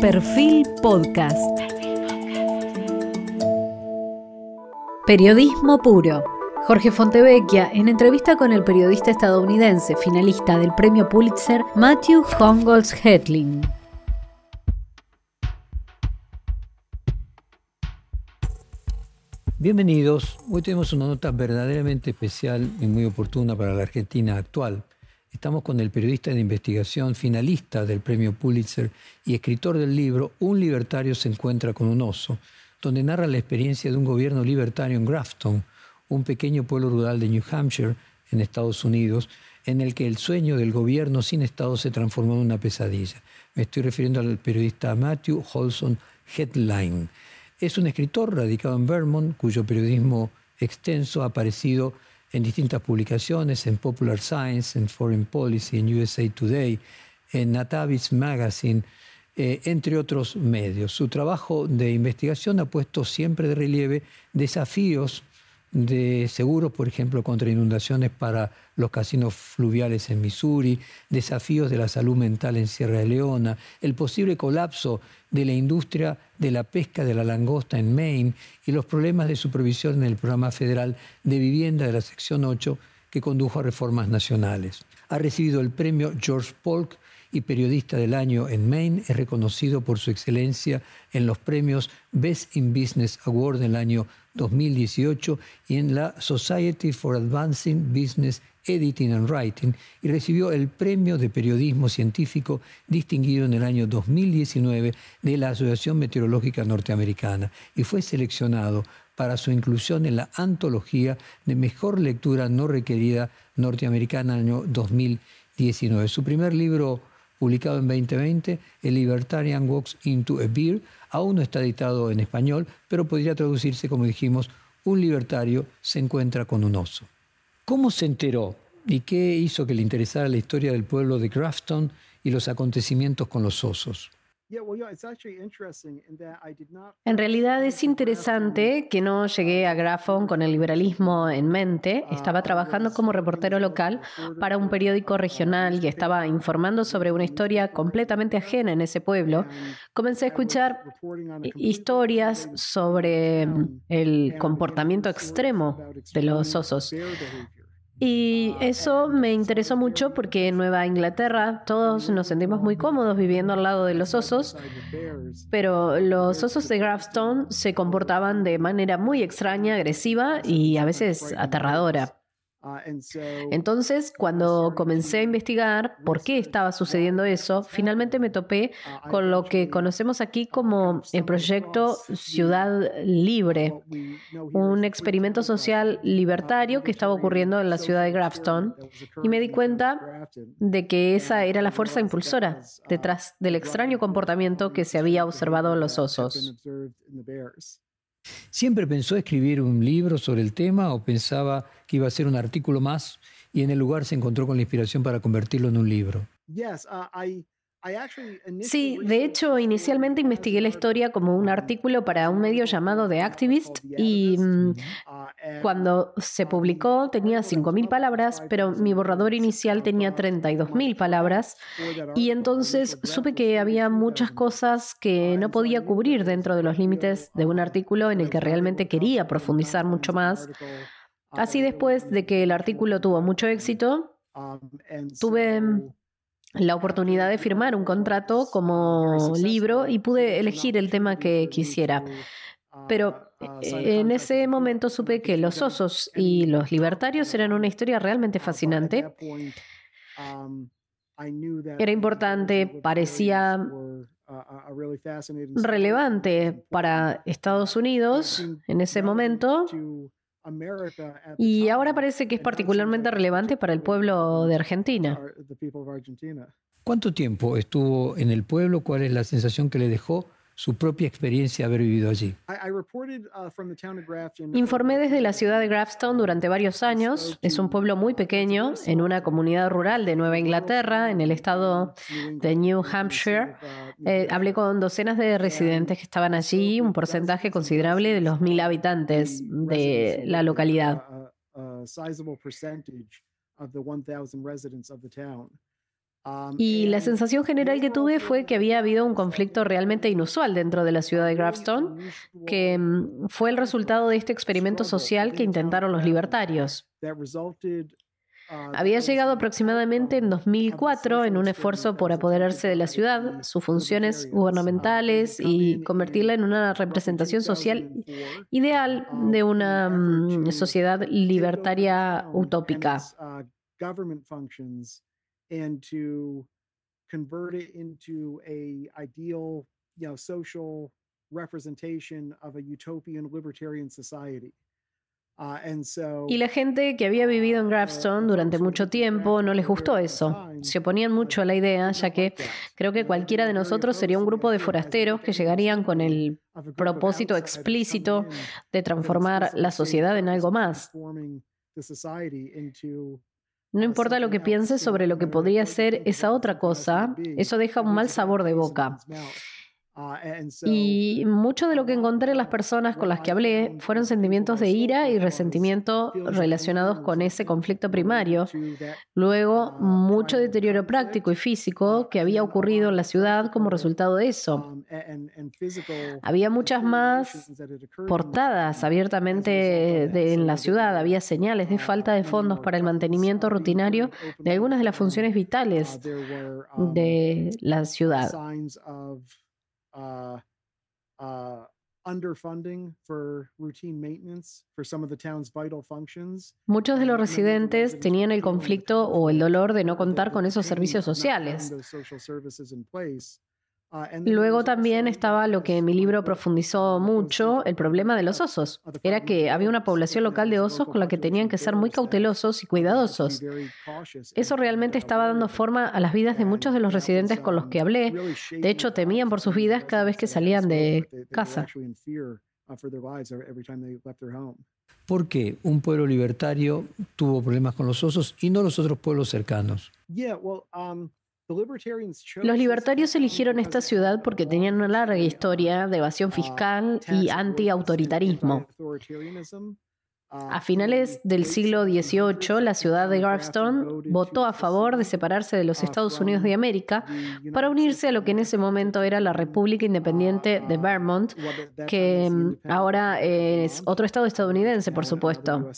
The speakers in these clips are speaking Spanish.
Perfil Podcast. Periodismo puro. Jorge Fontevecchia, en entrevista con el periodista estadounidense finalista del premio Pulitzer, Matthew Hongols Hetling. Bienvenidos. Hoy tenemos una nota verdaderamente especial y muy oportuna para la Argentina actual. Estamos con el periodista de investigación finalista del premio Pulitzer y escritor del libro Un libertario se encuentra con un oso, donde narra la experiencia de un gobierno libertario en Grafton, un pequeño pueblo rural de New Hampshire, en Estados Unidos, en el que el sueño del gobierno sin Estado se transformó en una pesadilla. Me estoy refiriendo al periodista Matthew Holson Headline. Es un escritor radicado en Vermont, cuyo periodismo extenso ha aparecido en distintas publicaciones, en Popular Science, en Foreign Policy, en USA Today, en Natavis Magazine, eh, entre otros medios. Su trabajo de investigación ha puesto siempre de relieve desafíos de seguros, por ejemplo, contra inundaciones para los casinos fluviales en Missouri, desafíos de la salud mental en Sierra Leona, el posible colapso de la industria de la pesca de la langosta en Maine y los problemas de supervisión en el programa federal de vivienda de la sección 8 que condujo a reformas nacionales. Ha recibido el premio George Polk y periodista del año en Maine, es reconocido por su excelencia en los premios Best in Business Award del año 2018 y en la Society for Advancing Business Editing and Writing y recibió el Premio de Periodismo Científico distinguido en el año 2019 de la Asociación Meteorológica Norteamericana y fue seleccionado para su inclusión en la antología de mejor lectura no requerida norteamericana año 2019. Su primer libro publicado en 2020, El Libertarian Walks into a Beer, aún no está editado en español, pero podría traducirse como dijimos, un libertario se encuentra con un oso. ¿Cómo se enteró y qué hizo que le interesara la historia del pueblo de Grafton y los acontecimientos con los osos? En realidad es interesante que no llegué a Grafton con el liberalismo en mente. Estaba trabajando como reportero local para un periódico regional y estaba informando sobre una historia completamente ajena en ese pueblo. Comencé a escuchar historias sobre el comportamiento extremo de los osos. Y eso me interesó mucho porque en Nueva Inglaterra todos nos sentimos muy cómodos viviendo al lado de los osos, pero los osos de Grafstone se comportaban de manera muy extraña, agresiva y a veces aterradora. Ah, Entonces, cuando comencé a investigar por qué estaba sucediendo eso, finalmente me topé con lo que conocemos aquí como el proyecto Ciudad Libre, un experimento social libertario que estaba ocurriendo en la ciudad de Grafton, y me di cuenta de que esa era la fuerza impulsora uh, detrás del extraño comportamiento que se había observado en los osos. ¿Siempre pensó escribir un libro sobre el tema o pensaba que iba a ser un artículo más y en el lugar se encontró con la inspiración para convertirlo en un libro? Uh, Sí, de hecho, inicialmente investigué la historia como un artículo para un medio llamado The Activist y mm, cuando se publicó tenía 5.000 palabras, pero mi borrador inicial tenía 32.000 palabras. y entonces supe que había muchas cosas que no podía cubrir dentro de los límites de un artículo en el que realmente quería profundizar mucho más. Así después de que el artículo tuvo mucho éxito, tuve la oportunidad de firmar un contrato como libro y pude elegir el tema que quisiera. Pero eh, en ese momento supe que los osos y los libertarios eran una historia realmente fascinante. Era importante, parecía relevante para Estados Unidos en ese momento y ahora parece que es particularmente relevante para el pueblo de Argentina. ¿Cuánto tiempo estuvo en el pueblo? ¿Cuál es la sensación que le dejó? Su propia experiencia haber vivido allí. Uh, Informé desde la ciudad de Grafstone durante varios años. Es un pueblo muy pequeño, en una comunidad rural de Nueva Inglaterra, en el estado de New Hampshire. Uh, eh, hablé con docenas de residentes que estaban allí, un porcentaje considerable de los mil habitantes de la localidad. Y la sensación general que tuve fue que había habido un conflicto realmente inusual dentro de la ciudad de Gravestone, que mm, fue el resultado de este experimento social que intentaron los libertarios. Había llegado aproximadamente en 2004 en un esfuerzo por apoderarse de la ciudad, sus funciones gubernamentales y convertirla en una representación social ideal de una mm, sociedad libertaria utópica. Representation of a utopian libertarian society. Ah, y la gente que había vivido en Gravestone durante mucho tiempo no les gustó eso. Se oponían mucho a la idea, ya que creo que cualquiera de nosotros sería un grupo de forasteros que llegarían con el propósito explícito de transformar la sociedad en algo más. No importa lo que pienses sobre lo que podría ser esa otra cosa, eso deja un mal sabor de boca. Ah, y mucho de lo que encontré en las personas con las que hablé fueron sentimientos de ira y resentimiento relacionados con ese conflicto primario. Luego, uh, mucho deterioro práctico y físico uh, que había ocurrido en la ciudad como resultado de eso. Um, había muchas más portadas abiertamente en la ciudad. Había señales de uh, falta de fondos para el mantenimiento rutinario de algunas de las funciones vitales de um, la ciudad. Uh, uh, underfunding for routine maintenance for some of the town's vital functions. Muchos de los residentes tenían el conflicto o el dolor de no contar con esos servicios sociales. Ah, Luego también estaba lo que en mi libro profundizó mucho, el problema de los osos. Era que había una población local de osos con la que tenían que ser muy cautelosos y cuidadosos. Eso realmente estaba dando forma a las vidas de muchos de los residentes con los que hablé. De hecho, temían por sus vidas cada vez que salían de casa. ¿Por qué un pueblo libertario tuvo problemas con los osos y no los otros pueblos cercanos? Los libertarios eligieron esta ciudad porque tenían una larga historia de evasión uh, fiscal y anti-autoritarismo. A finales del siglo XVIII, la ciudad de Gravestone votó a favor de separarse de los uh, Estados Unidos de América para unirse a lo que en ese momento era la República Independiente de uh, Vermont, que mm, ahora es otro estado estadounidense, por supuesto.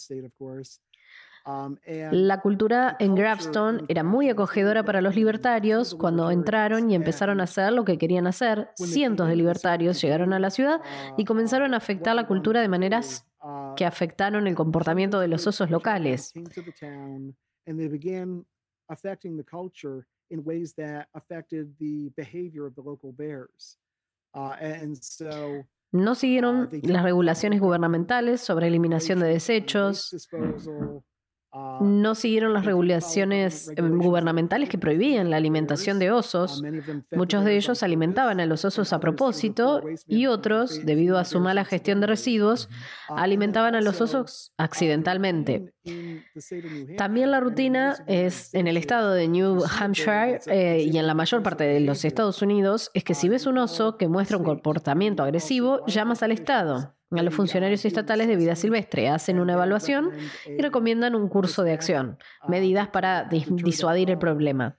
Um, la cultura en Gravestone era muy acogedora para los libertarios cuando entraron y empezaron a hacer lo que querían hacer. Cientos de libertarios llegaron a la ciudad y comenzaron a afectar la cultura de maneras que afectaron el comportamiento de los osos locales. No siguieron las regulaciones gubernamentales sobre eliminación de desechos, no siguieron las regulaciones em, gubernamentales que prohibían la alimentación de osos. Muchos de ellos alimentaban a los osos a propósito y otros, debido a su mala gestión de residuos, alimentaban a los osos accidentalmente. También la rutina es en el estado de New Hampshire eh, y en la mayor parte de los Estados Unidos es que si ves un oso que muestra un comportamiento agresivo, llamas al Estado a los funcionarios estatales de vida silvestre, hacen una evaluación y recomiendan un curso de acción, medidas para disuadir el problema.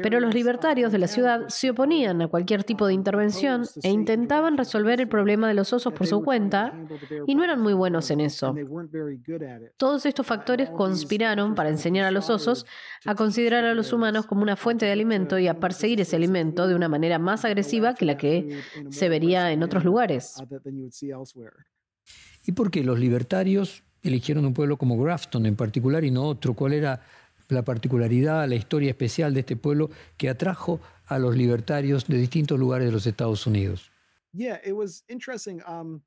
Pero los libertarios de la ciudad se oponían a cualquier tipo de intervención e intentaban resolver el problema de los osos por su cuenta y no eran muy buenos en eso. Todos estos factores conspiraron para enseñar a los osos a considerar a los humanos como una fuente de alimento y a perseguir ese alimento de una manera más agresiva que la que se vería en otros lugares. ¿Y por qué los libertarios eligieron un pueblo como Grafton en particular y no otro? ¿Cuál era la particularidad, la historia especial de este pueblo que atrajo a los libertarios de distintos lugares de los Estados Unidos? Um,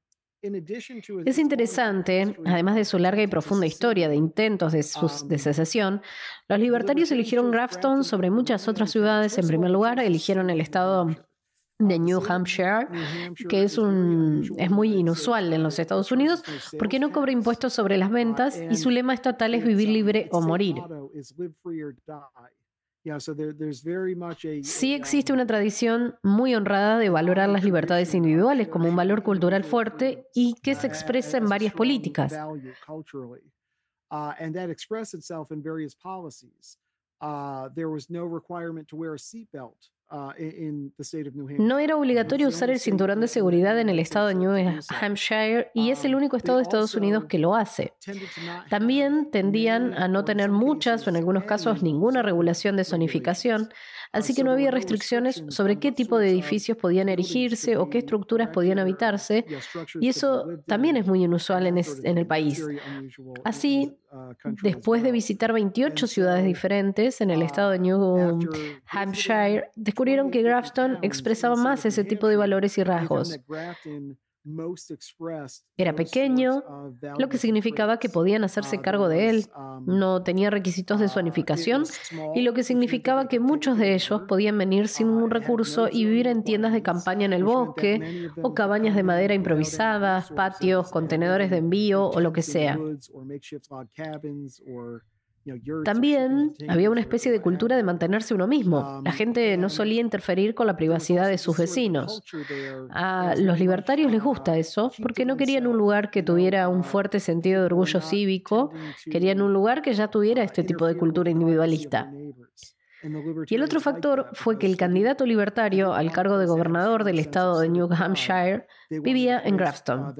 es interesante, además de su larga y profunda historia de intentos de, um, de secesión, los libertarios eligieron Grafton sobre muchas otras ciudades. En primer lugar, eligieron el estado de New Hampshire, que es, un, es muy inusual en los Estados Unidos porque no cobra impuestos sobre las ventas y su lema estatal es vivir libre o morir. Sí existe una tradición muy honrada de valorar las libertades individuales como un valor cultural fuerte y que se expresa en varias políticas. Uh, there was no uh, era obligatorio usar el cinturón de seguridad en el estado de New Hampshire y es el único estado de Estados Unidos que lo hace. También tendían a no tener muchas o en algunos casos ninguna regulación de zonificación, así que no había restricciones sobre qué tipo de edificios podían erigirse o qué estructuras podían habitarse, y eso también es muy inusual en, es- en el país. Así, después de visitar 28 ciudades diferentes en el estado de New Hampshire, descubrieron que Grafton expresaba más ese tipo de valores y rasgos. Era pequeño, lo que significaba que podían hacerse cargo de él. No tenía requisitos de zonificación y lo que significaba que muchos de ellos podían venir sin ningún recurso y vivir en tiendas de campaña en el bosque o cabañas de madera improvisadas, patios, contenedores de envío o lo que sea. También había una especie de cultura de mantenerse uno mismo. La gente no solía interferir con la privacidad de sus vecinos. A los libertarios les gusta eso porque no querían un lugar que tuviera un fuerte sentido de orgullo cívico, querían un lugar que ya tuviera este tipo de cultura individualista. Y el otro factor fue que el candidato libertario al cargo de gobernador del estado de New Hampshire vivía en Grafton.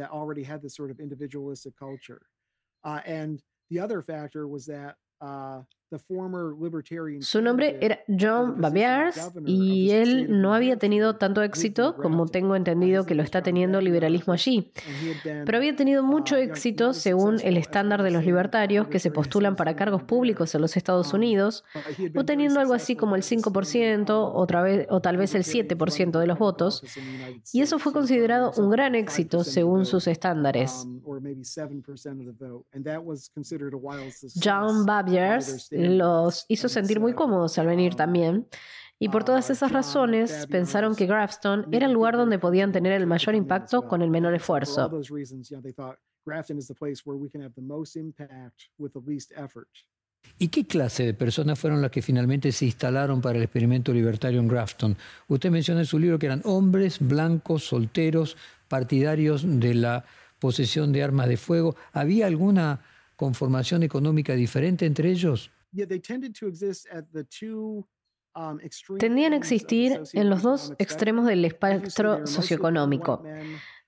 啊。Su nombre era John Babiars y él no había tenido tanto éxito como tengo entendido que lo está teniendo el liberalismo allí, pero había tenido mucho éxito según el estándar de los libertarios que se postulan para cargos públicos en los Estados Unidos, obteniendo algo así como el 5% otra vez, o tal vez el 7% de los votos, y eso fue considerado un gran éxito según sus estándares. John Babiars los hizo sentir muy cómodos al venir también. Y por todas esas razones pensaron que Grafton era el lugar donde podían tener el mayor impacto con el menor esfuerzo. ¿Y qué clase de personas fueron las que finalmente se instalaron para el experimento libertario en Grafton? Usted menciona en su libro que eran hombres, blancos, solteros, partidarios de la posesión de armas de fuego. ¿Había alguna conformación económica diferente entre ellos? Tendían a existir en los dos extremos del espectro socioeconómico.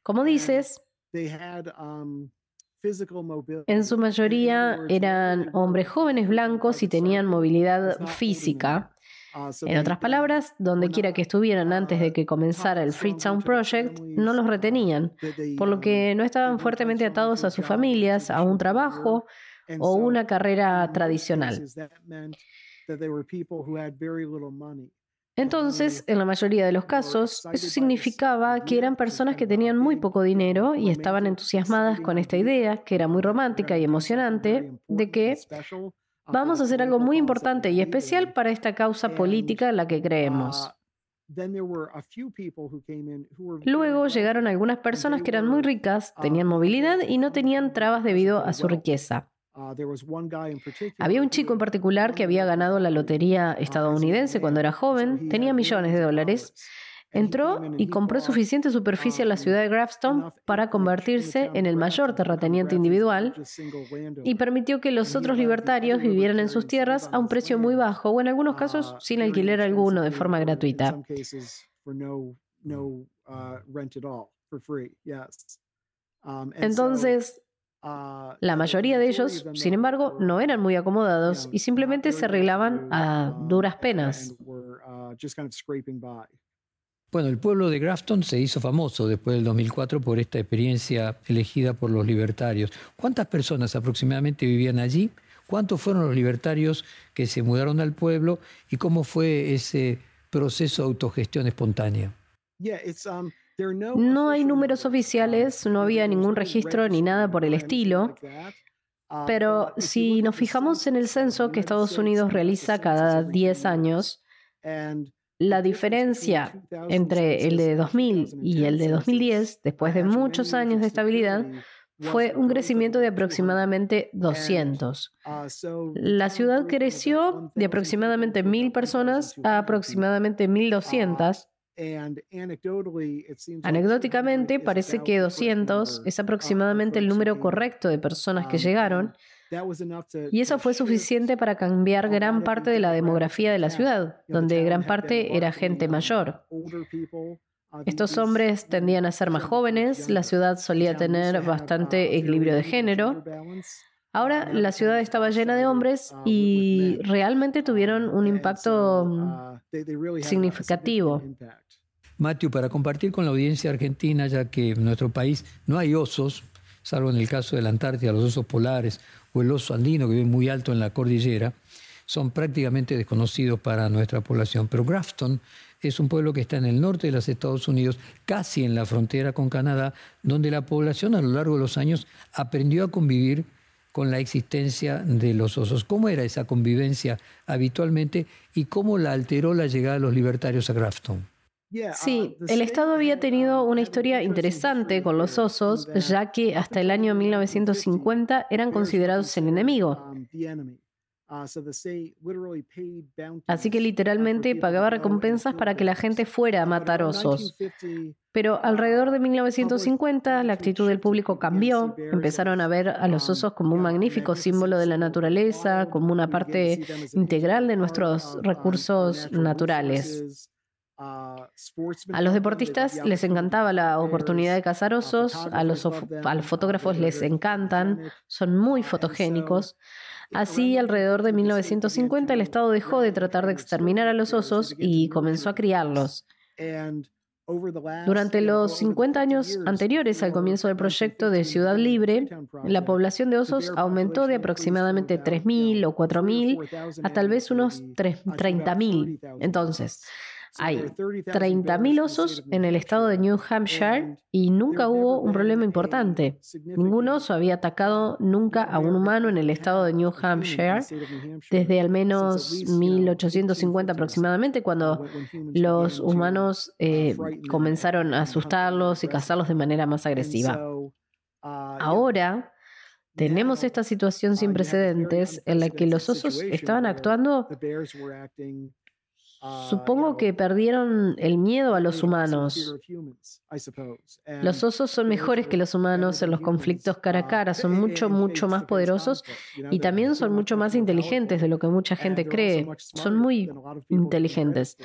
Como dices, en su mayoría eran hombres jóvenes blancos y tenían movilidad física. En otras palabras, donde quiera que estuvieran antes de que comenzara el Freetown Project, no los retenían, por lo que no estaban fuertemente atados a sus familias, a un trabajo o una carrera tradicional. Entonces, en la mayoría de los casos, eso significaba que eran personas que tenían muy poco dinero y estaban entusiasmadas con esta idea, que era muy romántica y emocionante, de que vamos a hacer algo muy importante y especial para esta causa política en la que creemos. Luego llegaron algunas personas que eran muy ricas, tenían movilidad y no tenían trabas debido a su riqueza. Había un chico en particular que había ganado la lotería estadounidense cuando era joven, tenía millones de dólares. Entró y compró suficiente superficie en la ciudad de Grafton para convertirse en el mayor terrateniente individual y permitió que los otros libertarios vivieran en sus tierras a un precio muy bajo o en algunos casos sin alquiler alguno de forma gratuita. Entonces, la mayoría de ellos, sin embargo, no eran muy acomodados y simplemente se arreglaban a duras penas. Bueno, el pueblo de Grafton se hizo famoso después del 2004 por esta experiencia elegida por los libertarios. ¿Cuántas personas aproximadamente vivían allí? ¿Cuántos fueron los libertarios que se mudaron al pueblo? ¿Y cómo fue ese proceso de autogestión espontánea? No hay números oficiales, no había ningún registro ni nada por el estilo. Pero si nos fijamos en el censo que Estados Unidos realiza cada 10 años, la diferencia entre el de 2000 y el de 2010, después de muchos años de estabilidad, fue un crecimiento de aproximadamente 200. La ciudad creció de aproximadamente 1.000 personas a aproximadamente 1.200. Anecdóticamente, parece que 200 es aproximadamente el número correcto de personas que llegaron, Y eso fue suficiente para cambiar gran parte de la demografía de la ciudad, donde gran parte era gente mayor. Estos hombres tendían a ser más jóvenes, la ciudad solía tener bastante equilibrio de género. Ahora la ciudad estaba llena de hombres y realmente tuvieron un impacto mm, significativo. Matthew, para compartir con la audiencia argentina, ya que en nuestro país no hay osos, salvo en el caso de la Antártida, los osos polares o el oso andino que vive muy alto en la cordillera, son prácticamente desconocidos para nuestra población. Pero Grafton es un pueblo que está en el norte de los Estados Unidos, casi en la frontera con Canadá, donde la población a lo largo de los años aprendió a convivir con la existencia de los osos. ¿Cómo era esa convivencia habitualmente y cómo la alteró la llegada de los libertarios a Grafton? Sí, el Estado había tenido una historia interesante con los osos, ya que hasta el año 1950 eran considerados el enemigo. Uh, Así que uh, literalmente pagaba recompensas para que la gente fuera a matar osos. Pero alrededor de 1950 la actitud del público cambió. Empezaron a ver a los um, osos como un magnífico símbolo de la naturaleza, como una parte integral de nuestros uh, recursos naturales. A los deportistas les encantaba la oportunidad de cazar osos, a los, a los fotógrafos les encantan, son muy fotogénicos. Así, alrededor de 1950, el Estado dejó de tratar de exterminar a los osos y comenzó a criarlos. Durante los 50 años anteriores al comienzo del proyecto de Ciudad Libre, la población de osos aumentó de aproximadamente 3.000 o 4.000 a tal vez unos 30.000. Entonces, hay 30.000 osos en el estado de New Hampshire y nunca hubo un problema importante. Ningún oso había atacado nunca a un humano en el estado de New Hampshire desde al menos 1850 aproximadamente, cuando los humanos eh, comenzaron a asustarlos y cazarlos de manera más agresiva. Ahora, tenemos esta situación sin precedentes en la que los osos estaban actuando Supongo que perdieron el miedo a los humanos. Los osos son mejores que los humanos en los conflictos cara a cara, son mucho, mucho más poderosos y también son mucho más inteligentes de lo que mucha gente cree. Son muy inteligentes.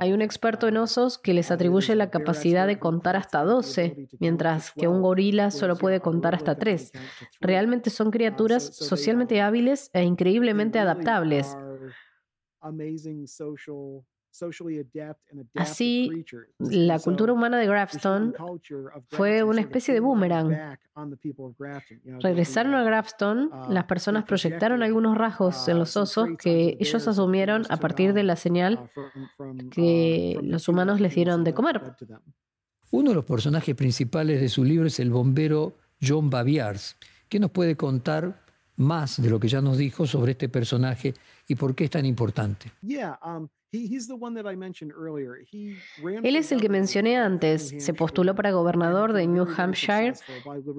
Hay un experto en osos que les atribuye la capacidad de contar hasta 12, mientras que un gorila solo puede contar hasta 3. Realmente son criaturas socialmente hábiles e increíblemente adaptables. Así, la cultura humana de Grafton fue una especie de boomerang. Regresaron a Grafton, uh, las personas proyectaron algunos rasgos en los uh, osos que ellos asumieron a partir de la señal uh, que los humanos les dieron de comer. Uno de los personajes principales de su libro es el bombero John Baviars. ¿Qué nos puede contar más de lo que ya nos dijo sobre este personaje y por qué es tan importante. Um, Él es el que mencioné antes, se postuló para gobernador de New Hampshire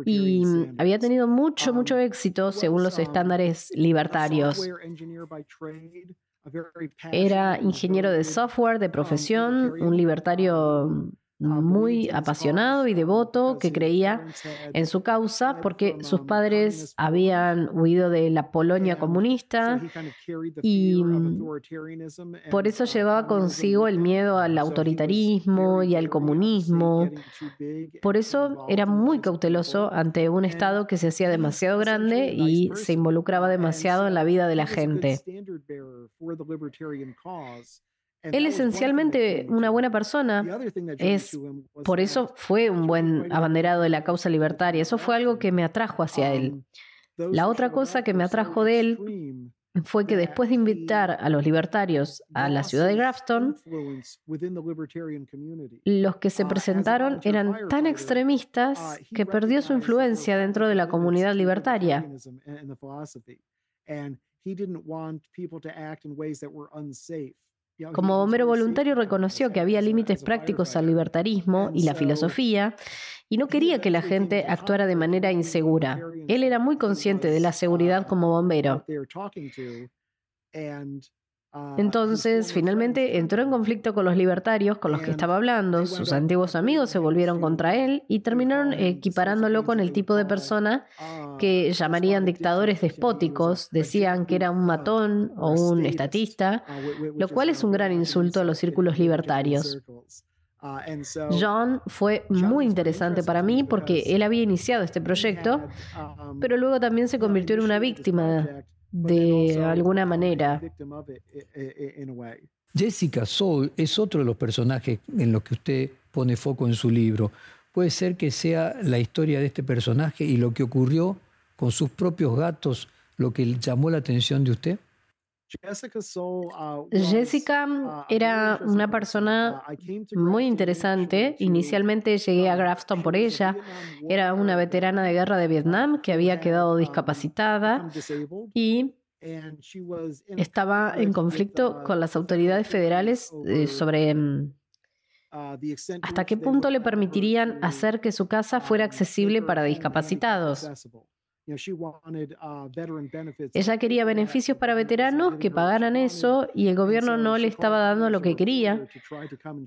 y había tenido mucho, mucho um, éxito según los um, estándares libertarios. Era ingeniero de software de profesión, un libertario muy apasionado y devoto que creía en su causa porque sus padres habían huido de la Polonia comunista y por eso llevaba consigo el miedo al autoritarismo y al comunismo. Por eso era muy cauteloso ante un Estado que se hacía demasiado grande y se involucraba demasiado en la vida de la gente. Él esencialmente una buena persona. Es, por eso fue un buen abanderado de la causa libertaria. Eso fue algo que me atrajo hacia él. La otra cosa que me atrajo de él fue que después de invitar a los libertarios a la ciudad de Grafton, los que se presentaron eran tan extremistas que perdió su influencia dentro de la comunidad libertaria. Como bombero voluntario reconoció que había límites prácticos al libertarismo y la filosofía y no quería que la gente actuara de manera insegura. Él era muy consciente de la seguridad como bombero. Uh, Entonces, finalmente entró en conflicto con los libertarios con los que estaba hablando, sus antiguos amigos se volvieron contra él y terminaron equiparándolo con el tipo de persona uh, que llamarían dictadores despóticos, decían que era un matón o un estatista, lo cual es un gran insulto a los círculos libertarios. John fue muy interesante para mí porque él había iniciado este proyecto, um, pero luego también se convirtió en una víctima de alguna manera. Jessica Soul es otro de los personajes en los que usted pone foco en su libro. ¿Puede ser que sea la historia de este personaje y lo que ocurrió con sus propios gatos lo que llamó la atención de usted? Jessica era una persona muy interesante. Inicialmente llegué a Grafton por ella. Era una veterana de guerra de Vietnam que había quedado discapacitada y estaba en conflicto con las autoridades federales eh, sobre mm, hasta qué punto le permitirían hacer que su casa fuera accesible para discapacitados. Ella quería beneficios para veteranos que pagaran eso y el gobierno no le estaba dando lo que quería.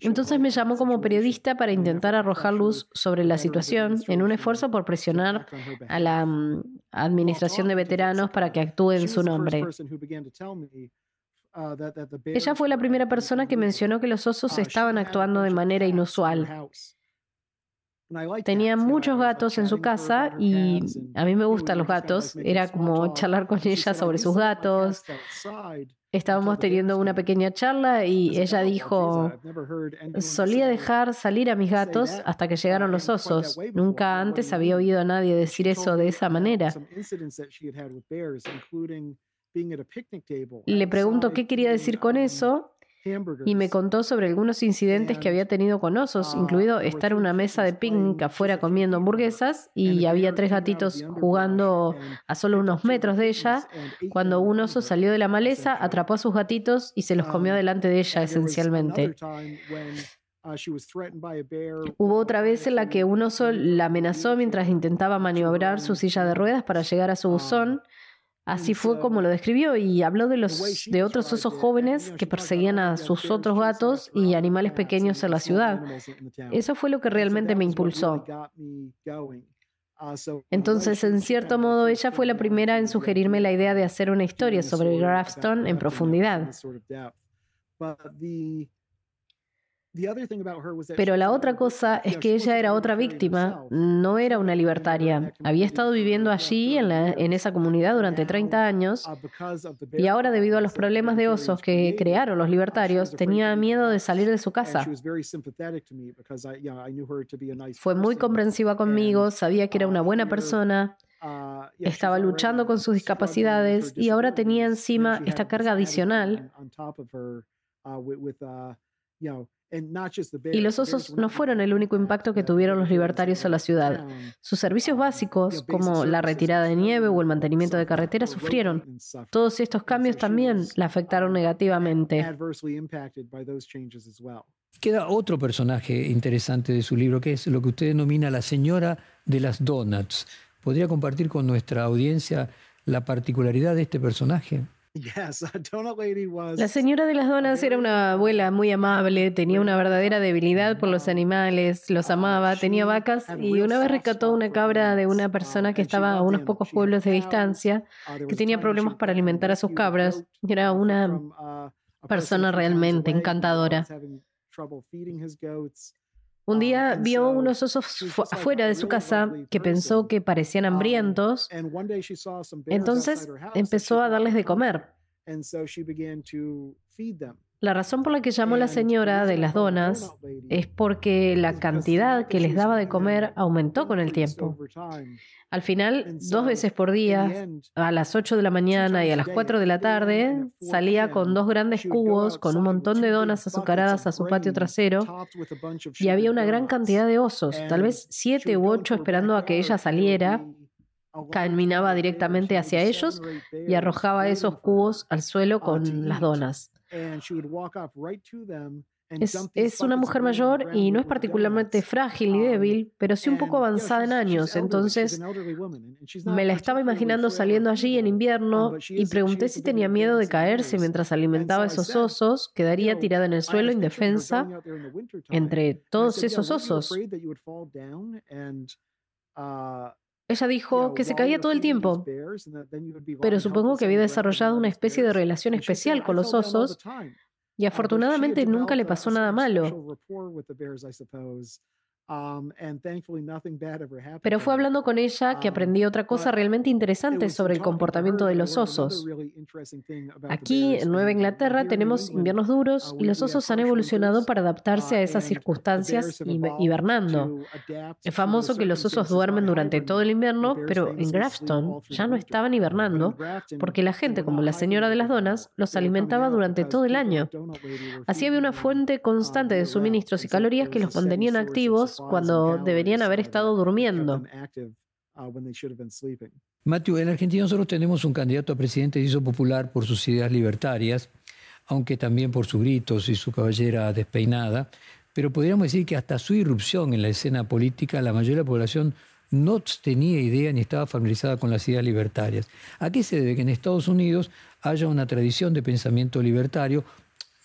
Entonces me llamó como periodista para intentar arrojar luz sobre la situación en un esfuerzo por presionar a la mm, Administración de Veteranos para que actúe en su nombre. Ella fue la primera persona que mencionó que los osos estaban actuando de manera inusual. Tenía muchos gatos en su casa y a mí me gustan los gatos. Era como charlar con ella sobre sus gatos. Estábamos teniendo una pequeña charla y ella dijo, solía dejar salir a mis gatos hasta que llegaron los osos. Nunca antes había oído a nadie decir eso de esa manera. Le pregunto qué quería decir con eso y me contó sobre algunos incidentes que había tenido con osos, incluido estar en una mesa de picnic afuera comiendo hamburguesas y había tres gatitos jugando a solo unos metros de ella. Cuando un oso salió de la maleza, atrapó a sus gatitos y se los comió delante de ella esencialmente. Hubo otra vez en la que un oso la amenazó mientras intentaba maniobrar su silla de ruedas para llegar a su buzón. Así fue como lo describió y habló de, los, de otros osos jóvenes que perseguían a sus otros gatos y animales pequeños en la ciudad. Eso fue lo que realmente me impulsó. Entonces, en cierto modo, ella fue la primera en sugerirme la idea de hacer una historia sobre Grafton en profundidad. Pero la otra cosa es que ella era otra víctima, no era una libertaria. Había estado viviendo allí, en, en esa comunidad, durante 30 años uh, y ahora, debido a los problemas de osos que crearon los libertarios, tenía miedo de salir de su casa. Fue muy comprensiva conmigo, sabía que era una buena persona, uh, estaba luchando con sus discapacidades y ahora tenía encima esta carga adicional. Y los osos no fueron el único impacto que tuvieron los libertarios en la ciudad. Sus servicios básicos, como la retirada de nieve o el mantenimiento de carreteras, sufrieron. Todos estos cambios también la afectaron negativamente. Queda otro personaje interesante de su libro, que es lo que usted denomina la señora de las donuts. ¿Podría compartir con nuestra audiencia la particularidad de este personaje? La señora de las donas era una abuela muy amable, tenía una verdadera debilidad por los animales, los amaba, tenía vacas y una vez rescató una cabra de una persona que estaba a unos pocos pueblos de distancia, que tenía problemas para alimentar a sus cabras. Era una persona realmente encantadora. Un día vio unos osos afuera de su casa que pensó que parecían hambrientos, entonces empezó a darles de comer. La razón por la que llamó la señora de las donas es porque la cantidad que les daba de comer aumentó con el tiempo. Al final, dos veces por día, a las 8 de la mañana y a las 4 de la tarde, salía con dos grandes cubos con un montón de donas azucaradas a su patio trasero y había una gran cantidad de osos, tal vez siete u ocho esperando a que ella saliera. Caminaba directamente hacia ellos y arrojaba esos cubos al suelo con las donas. Es, es una mujer mayor y no es particularmente frágil ni débil, pero sí un poco avanzada en años. Entonces me la estaba imaginando saliendo allí en invierno y pregunté si tenía miedo de caerse mientras alimentaba esos osos. Quedaría tirada en el suelo indefensa entre todos esos osos. Ella dijo que se caía todo el tiempo, pero supongo que había desarrollado una especie de relación especial con los osos y afortunadamente nunca le pasó nada malo. Um, Pero fue hablando con ella que aprendí otra Um, cosa realmente interesante sobre el comportamiento de los osos. Aquí, en Nueva Inglaterra, tenemos inviernos duros y los osos han evolucionado para adaptarse a esas circunstancias hibe- hibernando. Es famoso que los osos duermen durante todo el invierno, pero en Grafton ya no estaban hibernando porque la gente, como la señora de las donas, los alimentaba durante todo el año. Así había una fuente constante de suministros y calorías que los mantenían activos cuando deberían haber estado durmiendo. Matthew, en Argentina nosotros tenemos un candidato a presidente que hizo popular por sus ideas libertarias, aunque también por sus gritos y su cabellera despeinada, pero podríamos decir que hasta su irrupción en la escena política la mayoría de la población no tenía idea ni estaba familiarizada con las ideas libertarias. ¿A qué se debe que en Estados Unidos haya una tradición de pensamiento libertario,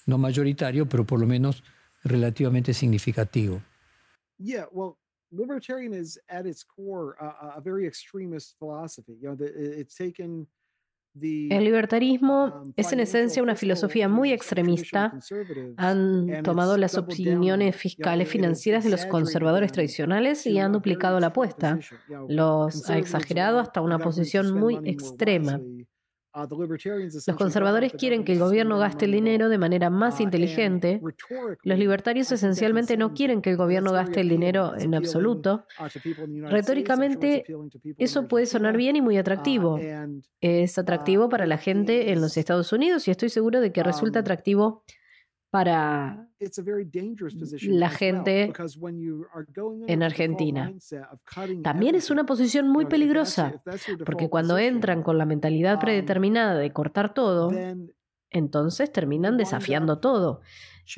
no mayoritario, pero por lo menos relativamente significativo? Yeah, well, libertarian is at its core a, a- very extremist philosophy. You know, the, it- it's taken the El libertarismo um, es en esencia una filosofía muy extremista. Han tomado las opiniones fiscales financieras de los conservadores tradicionales y han duplicado la apuesta. Los ha exagerado hasta una posición muy extrema. Los conservadores quieren que el gobierno gaste el dinero de manera más inteligente. Los libertarios esencialmente no quieren que el gobierno gaste el dinero en absoluto. Retóricamente, Eso puede sonar bien y muy atractivo. Es atractivo para la gente en los Estados Unidos y estoy seguro de que resulta Um, atractivo para la gente en Argentina. También es una posición muy peligrosa, porque cuando entran con la mentalidad predeterminada de cortar todo, entonces terminan desafiando todo.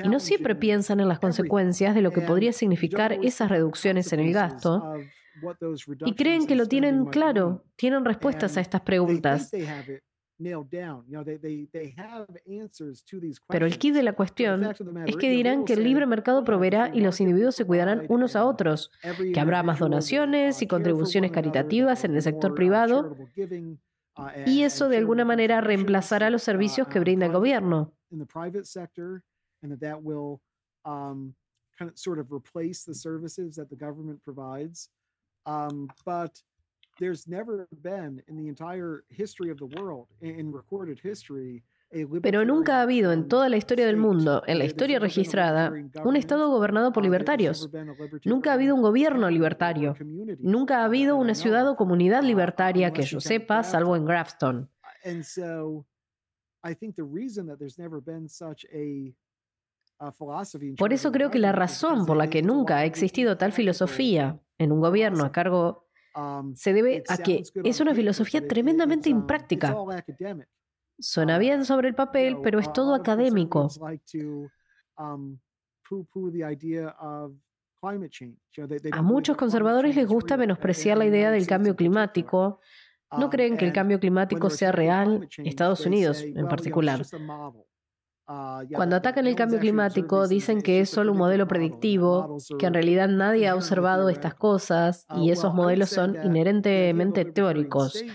Y no siempre piensan en las consecuencias de lo que podría significar esas reducciones en el gasto y creen que lo tienen claro, tienen respuestas a estas preguntas. Pero el kit de la cuestión es que dirán que el libre mercado proveerá y los individuos se cuidarán unos a otros, que habrá más donaciones y contribuciones caritativas en el sector privado, y eso de alguna manera reemplazará los servicios que brinda el gobierno. There's never been in the entire history of the world, in, recorded history, Pero nunca ha habido en toda la historia del mundo, en la historia registrada, un. Estado gobernado por libertarios. Nunca ha habido un gobierno libertario. Nunca ha habido una ciudad o comunidad uh, libertaria que yo sepa, salvo en Grafton. Por eso creo que la razón por la que nunca ha existido tal filosofía en un gobierno a cargo se debe a que es una filosofía tremendamente um, impráctica. Suena uh, bien sobre el papel, pero es todo académico. um, A muchos conservadores les gusta menospreciar la idea del cambio climático. No Um, creen que el cambio climático sea real, Estados Unidos en particular. Cuando that- that atacan el cambio climático, dicen que es solo un modelo predictivo, que en realidad nadie ha observado estas cosas Uh, y esos modelos son inherentemente teóricos. uh,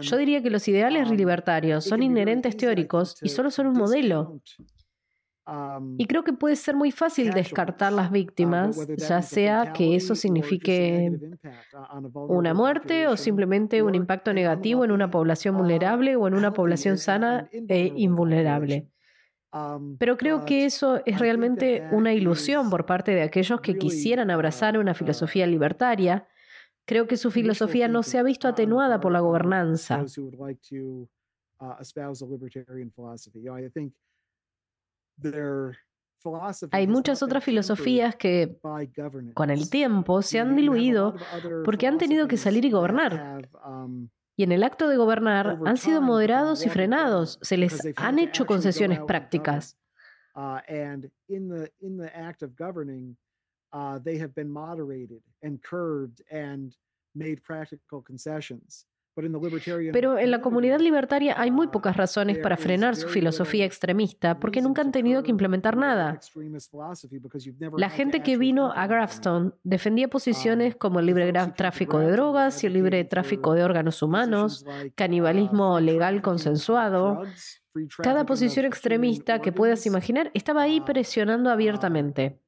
Yo diría que los ideales um, libertarios son inherentes teóricos y solo son un modelo. Um, Y creo que puede ser muy fácil descartar las uh, víctimas, ya sea que eso signifique uh, una muerte o simplemente un impacto negativo en una población uh, vulnerable o en una población sana e invulnerable. Um, Pero creo que eso es realmente una ilusión por parte de aquellos que quisieran abrazar una filosofía libertaria. Creo que su filosofía no se ha visto the atenuada por la gobernanza. Hay muchas otras filosofías que con el tiempo se han diluido porque han tenido que salir y gobernar. um, y en el acto de gobernar han sido moderados y frenados, se les han hecho concesiones prácticas. Made practical concessions. Pero en la comunidad libertaria hay muy pocas razones para frenar su filosofía extremista porque nunca han tenido que implementar nada. La gente que vino a Grafstone defendía posiciones como el libre tráfico de drogas y el libre tráfico de órganos humanos, canibalismo legal consensuado. Cada posición extremista que puedas imaginar estaba ahí presionando abiertamente.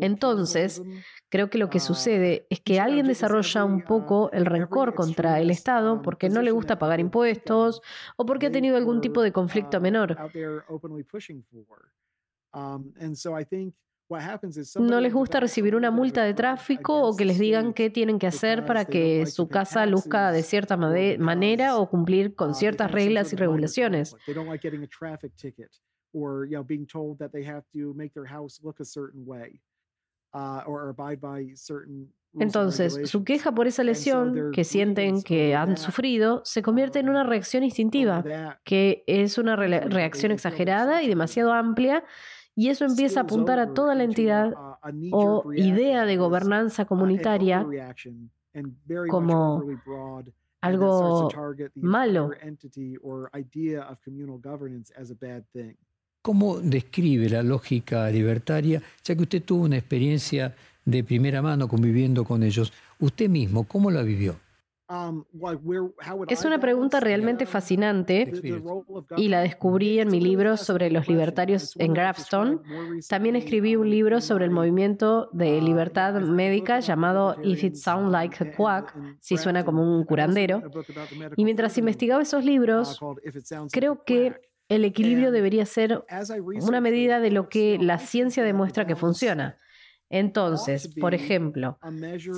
Entonces, creo que lo que sucede es que alguien desarrolla un poco el rencor contra el Estado porque no le gusta pagar impuestos o porque ha tenido algún tipo de conflicto menor. No les gusta recibir una multa de tráfico o que les digan qué tienen que hacer para que su casa luzca de cierta manera o cumplir con ciertas reglas y regulaciones or you know being told that they have to make their house look a certain way uh, or abide by certain entonces, su queja por esa lesión que sienten que han sufrido se convierte en una reacción instintiva, que es una reacción exagerada y demasiado amplia, y eso empieza a apuntar a toda la entidad o idea de gobernanza comunitaria como algo malo. ¿Cómo describe la lógica libertaria, ya que usted tuvo una experiencia de primera mano conviviendo con ellos? Usted mismo, ¿cómo la vivió? Um, es una pregunta realmente fascinante y la descubrí en mi libro sobre los libertarios en Grafstone. También escribí un libro sobre el movimiento de libertad médica llamado If It Sounds Like a Quack, si suena como un curandero. Y mientras investigaba esos libros, creo que el equilibrio debería ser una medida de lo que la ciencia demuestra que funciona. Entonces, por ejemplo,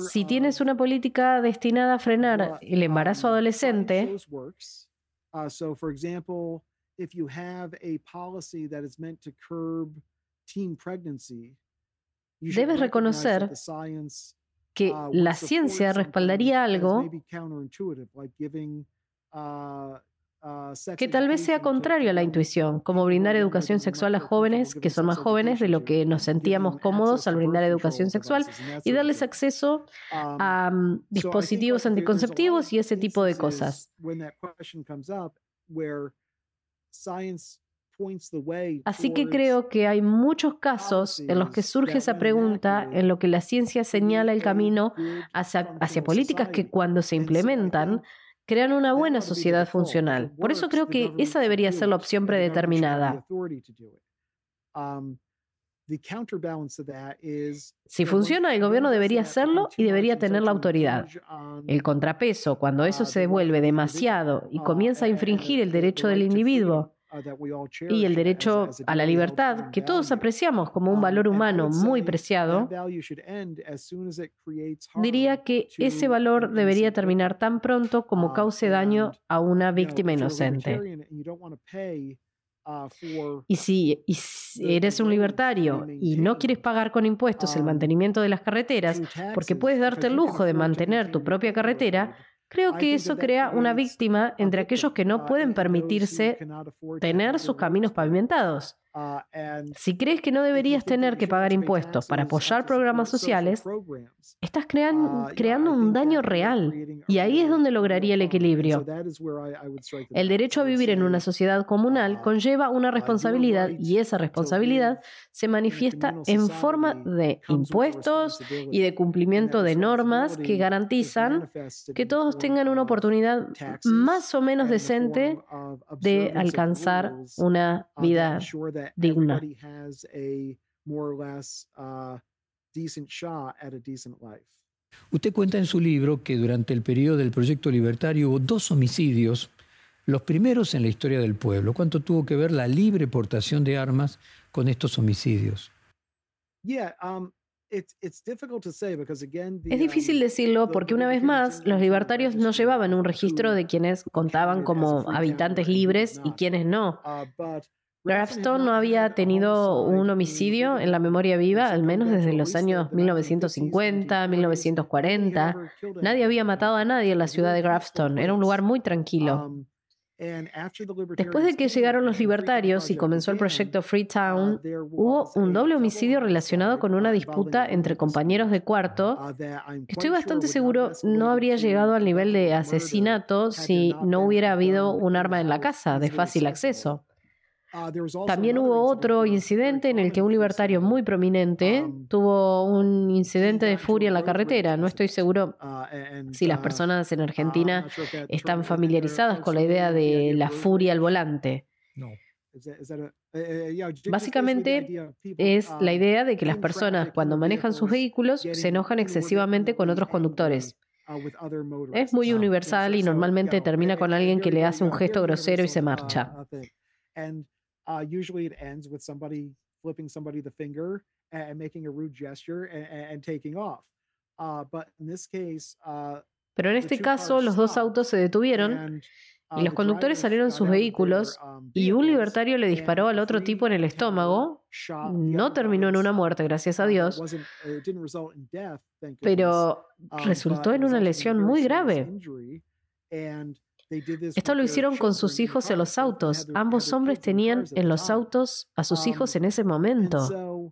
si tienes una política destinada a frenar el embarazo adolescente, debes reconocer que uh, la ciencia respaldaría algo que tal vez sea contrario a la intuición, como brindar educación sexual a jóvenes que son más jóvenes de lo que nos sentíamos cómodos al brindar educación sexual y darles acceso um, a mm, dispositivos anticonceptivos y ese tipo de cosas. Así que creo que hay muchos casos en los que surge esa pregunta, en lo que la ciencia señala el camino hacia, hacia políticas que cuando se implementan crean una buena sociedad funcional. Por eso creo que esa debería ser la opción predeterminada. Si funciona, el gobierno debería hacerlo y debería tener la autoridad. El contrapeso, cuando eso uh, se devuelve demasiado y uh, comienza a infringir el derecho del individuo, y el derecho a la libertad, que todos apreciamos como un um, valor humano muy preciado, diría que ese valor debería terminar tan pronto como um, cause daño a una víctima inocente. Uh, y si, eres un libertario y no quieres pagar con impuestos el um, mantenimiento de las carreteras, porque puedes darte el lujo de mantener tu propia carretera, Creo que eso crea una víctima entre aquellos que no pueden permitirse tener sus caminos pavimentados. Uh, si crees que no deberías tener que pagar impuestos para apoyar programas sociales, estás uh, creando un daño real y ahí es donde lograría el equilibrio. El derecho a vivir en una sociedad comunal uh, conlleva una responsabilidad y esa responsabilidad se manifiesta en forma de impuestos y de cumplimiento de normas que garantizan que todos tengan una oportunidad más o menos decente de alcanzar una vida digna. Usted cuenta en su libro que durante el periodo del proyecto libertario hubo dos homicidios, los primeros en la historia del pueblo. ¿Cuánto tuvo que ver la libre portación de armas con estos homicidios? Um, es difícil um, decirlo porque una vez más los libertarios no llevaban un registro de quienes contaban como habitantes libres y quienes no. Grafton no había tenido un homicidio en la memoria viva, al menos desde los años 1950, 1940. Nadie había matado a nadie en la ciudad de Grafton. Era un lugar muy tranquilo. Después de que llegaron los libertarios y comenzó el proyecto Freetown, hubo un doble homicidio relacionado con una disputa entre compañeros de cuarto. Estoy bastante seguro no habría llegado al nivel de asesinato si no hubiera habido un arma en la casa de fácil acceso. Uh, También hubo otro incidente en el que un libertario muy prominente Um, tuvo un incidente de furia en la carretera. No estoy seguro uh, si las personas en Argentina están familiarizadas con la idea de la furia al volante. No. Básicamente, Es um, la idea de que las personas cuando manejan sus vehículos se enojan excesivamente con otros conductores. uh, Es muy universal y normalmente termina con alguien que le hace un gesto grosero y se uh, marcha. Uh, usually it ends with somebody flipping somebody the finger and, and making a rude gesture and, and, taking off. Uh, but in this case, uh, Pero en este caso, los dos autos se detuvieron and, uh, y los conductores salieron sus vehículos um, y un libertario le disparó al otro tipo en el estómago. No terminó en una muerte, gracias a Uh, Dios, goodness. pero resultó en una lesión muy grave. Esto lo hicieron con sus hijos en los autos. Ambos hombres tenían en los autos a sus hijos Um, en ese momento.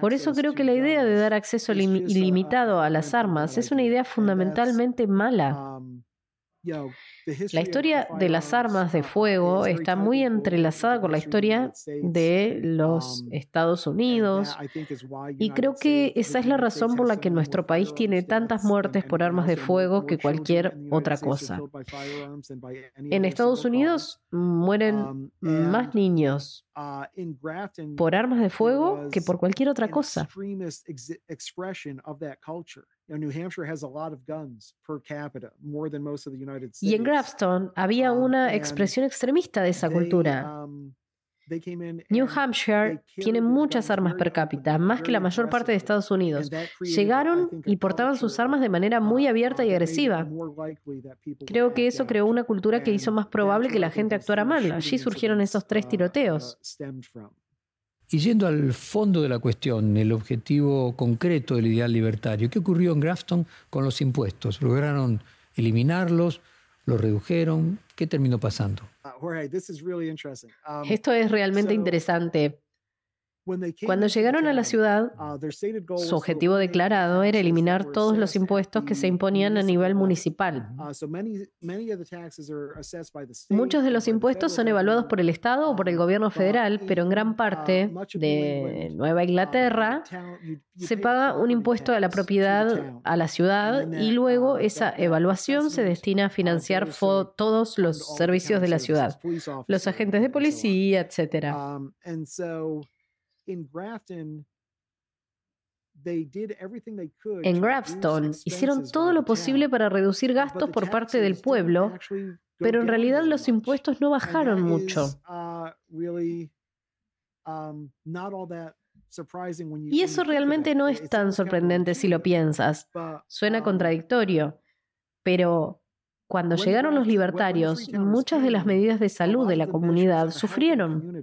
Por eso creo que la idea de dar acceso ilimitado a las armas es una idea, fundamentalmente mala. La historia de las armas de uh, fuego está muy entrelazada con la historia de los Um, Estados Unidos. Y creo que esa es la razón por la que nuestro país tiene tantas muertes por armas de fuego que cualquier otra cosa. En Estados Unidos mueren Um, más niños uh, por armas de fuego que por cualquier otra cosa. extremist exi- expression of that culture. You know, New Hampshire has a lot of guns per capita, more than most of the United States. Y en Grafton había Um, una expresión extremista de esa cultura. um, New Hampshire tiene muchas armas per cápita, más que la mayor parte de Estados Unidos. Llegaron y portaban sus armas de manera uh, muy uh, abierta y agresiva. Creo que eso creó una cultura que hizo más probable que la gente actuara mal. Allí surgieron esos tres uh, uh, tiroteos. from. Y yendo al fondo de la cuestión, el objetivo concreto del ideal libertario, ¿qué ocurrió en Grafton con los impuestos? ¿Lograron eliminarlos? ¿Los redujeron? ¿Qué terminó pasando? Jorge, this is really interesting. Um, Esto es realmente interesante. Cuando llegaron a la ciudad, uh, su objetivo declarado era eliminar todos los impuestos que se imponían a nivel municipal. Uh, Muchos de los impuestos son evaluados por el Estado o por el gobierno federal, pero en gran uh, parte de Nueva Inglaterra se paga un impuesto a la propiedad a la ciudad y luego esa evaluación se destina a financiar todos los servicios de la ciudad, los agentes de policía, etcétera. In Grafton, En to Grafton hicieron todo lo posible para reducir gastos por parte del pueblo, pero en realidad los impuestos no bajaron mucho. uh, um, Y eso realmente no es tan sorprendente si lo piensas. Suena um, contradictorio, pero cuando llegaron los libertarios, muchas de las medidas de salud de la comunidad sufrieron.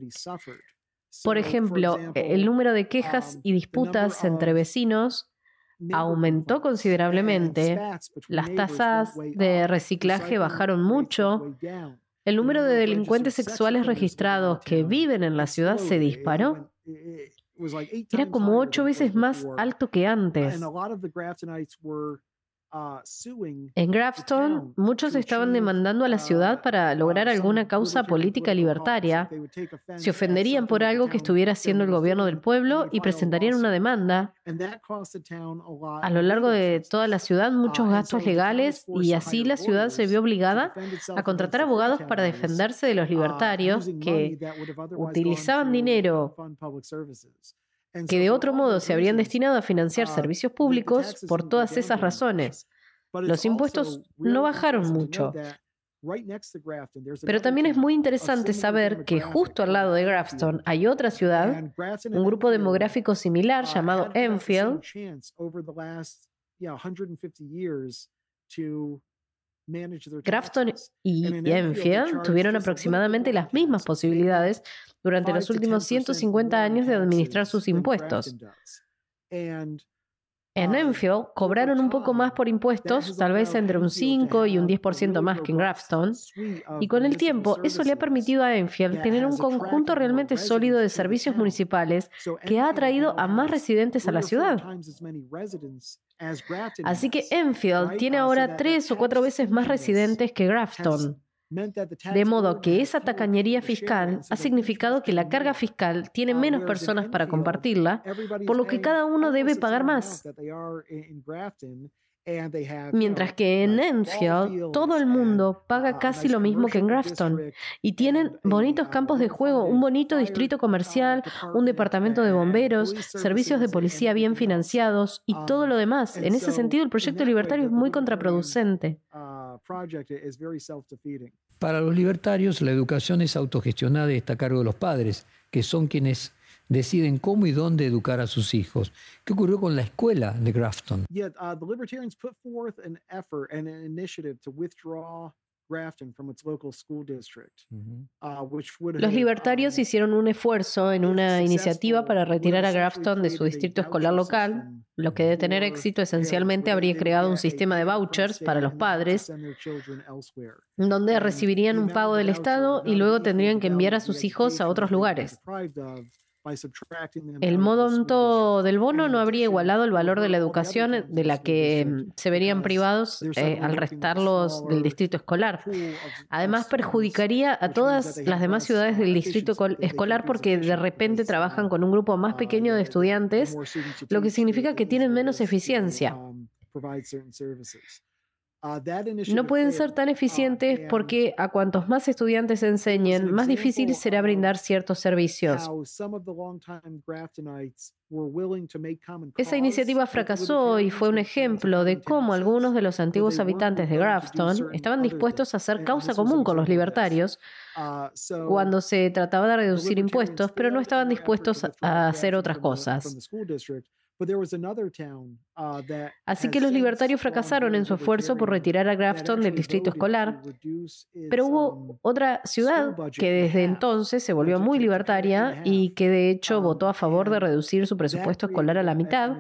Por ejemplo, example, el número de quejas um, y disputas entre vecinos aumentó considerablemente, las tasas de reciclaje bajaron mucho, el número de delincuentes sexuales registrados que viven en la ciudad se disparó. Era como ocho veces más alto que antes. Uh, En Grafton, muchos estaban demandando a la ciudad uh, para lograr uh, alguna some causa política libertaria. Se ofenderían por algo que estuviera haciendo el gobierno del pueblo y presentarían una demanda. A lo largo de toda la ciudad, muchos gastos legales y así la ciudad se vio obligada a contratar abogados para defenderse de los libertarios que utilizaban dinero que de otro modo se habrían destinado a financiar uh, servicios públicos por todas esas razones. Los impuestos no bajaron mucho. Pero también es muy interesante saber que justo al lado de Grafton hay otra ciudad, un grupo demográfico similar llamado Enfield, Grafton y Enfield tuvieron aproximadamente las mismas posibilidades durante los últimos 150 años de administrar sus impuestos. En Enfield cobraron un poco más por impuestos, tal vez entre un 5 y un 10% más que en Grafton, y con el tiempo eso le ha permitido a Enfield tener un conjunto realmente sólido de servicios municipales que ha atraído a más residentes a la ciudad. Así que Enfield tiene ahora tres o cuatro veces más residentes que Grafton. De modo que esa tacañería fiscal ha significado que la carga fiscal tiene menos personas para compartirla, por lo que cada uno debe pagar más. Mientras que en Enfield todo el mundo paga casi lo mismo que en Grafton y tienen bonitos campos de juego, un bonito distrito comercial, un departamento de bomberos, servicios de policía bien financiados y todo lo demás. En ese sentido, el proyecto libertario es muy contraproducente. Para los libertarios, la educación es autogestionada y está a cargo de los padres, que son quienes deciden cómo y dónde educar a sus hijos. ¿Qué ocurrió con la escuela de Grafton? Los libertarios hicieron un esfuerzo en una iniciativa para retirar a Grafton de su distrito escolar local, lo que de tener éxito esencialmente habría creado un sistema de vouchers para los padres, donde recibirían un pago del Estado y luego tendrían que enviar a sus hijos a otros lugares. El monto del bono no habría igualado el valor de la educación de la que mm, se verían privados eh, al restarlos del distrito escolar. Además, perjudicaría a todas las demás ciudades del distrito escolar porque de repente trabajan con un grupo más pequeño de estudiantes, lo que significa que tienen menos eficiencia. Uh, no pueden ser tan uh, eficientes porque a cuantos más estudiantes enseñen, más difícil será brindar ciertos servicios. Esa iniciativa fracasó y fue un ejemplo de cómo algunos de los antiguos habitantes de Grafton estaban dispuestos a hacer causa común con los libertarios uh, cuando se trataba de reducir impuestos, pero no estaban dispuestos a hacer otras cosas. Uh, Así que los libertarios fracasaron en su esfuerzo por retirar a Grafton del distrito escolar, pero hubo um, otra ciudad que desde entonces se volvió muy libertaria y que de hecho um, votó a favor de reducir su presupuesto escolar a la mitad.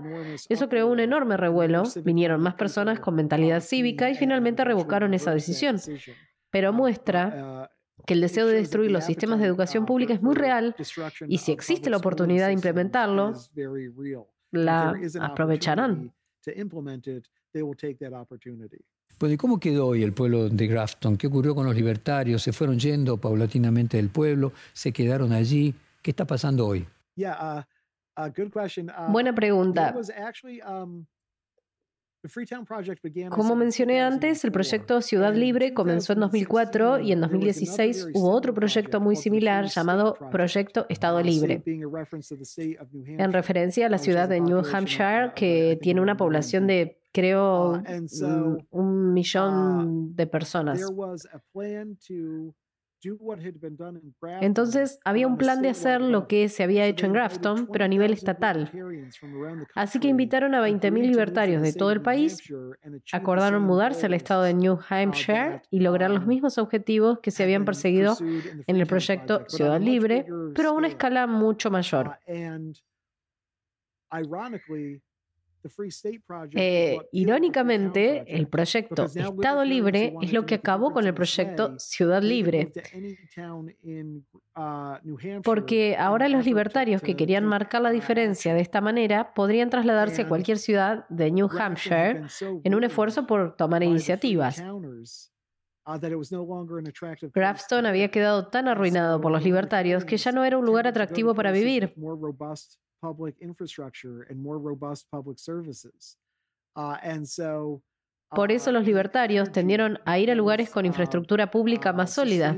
Eso creó un enorme revuelo, vinieron más personas con mentalidad cívica y finalmente revocaron esa decisión. Pero um, muestra uh, que el deseo de destruir los sistemas de educación uh, pública es muy real y si existe la oportunidad de implementarlo, la aprovecharán. Pues, ¿y cómo quedó hoy el pueblo de Grafton? ¿Qué ocurrió con los libertarios? ¿Se fueron yendo paulatinamente del pueblo? ¿Se quedaron allí? ¿Qué está pasando hoy? Uh, uh, Buena pregunta. Como mencioné antes, el proyecto Ciudad Libre comenzó en 2004 y en 2016 hubo otro proyecto muy similar llamado Proyecto Estado Libre, en referencia a la ciudad de New Hampshire, que tiene una población de, creo, un millón de personas. Entonces había un plan de hacer lo que se había hecho en Grafton, pero a nivel estatal. Así que invitaron a 20.000 libertarios de todo el país, acordaron mudarse al estado de New Hampshire y lograr los mismos objetivos que se habían perseguido en el proyecto Ciudad Libre, pero a una escala mucho mayor. Eh, irónicamente, el proyecto Estado Libre es lo que acabó con el proyecto Ciudad Libre, uh, porque ahora los libertarios que querían marcar la diferencia de esta manera podrían trasladarse a cualquier ciudad de New Hampshire en un esfuerzo por tomar iniciativas. Uh, Grafton había quedado tan arruinado por los libertarios que ya no era un lugar atractivo para vivir. Public infrastructure and more robust public services. Uh, and so Por eso los libertarios tendieron a ir a lugares con infraestructura pública más sólida,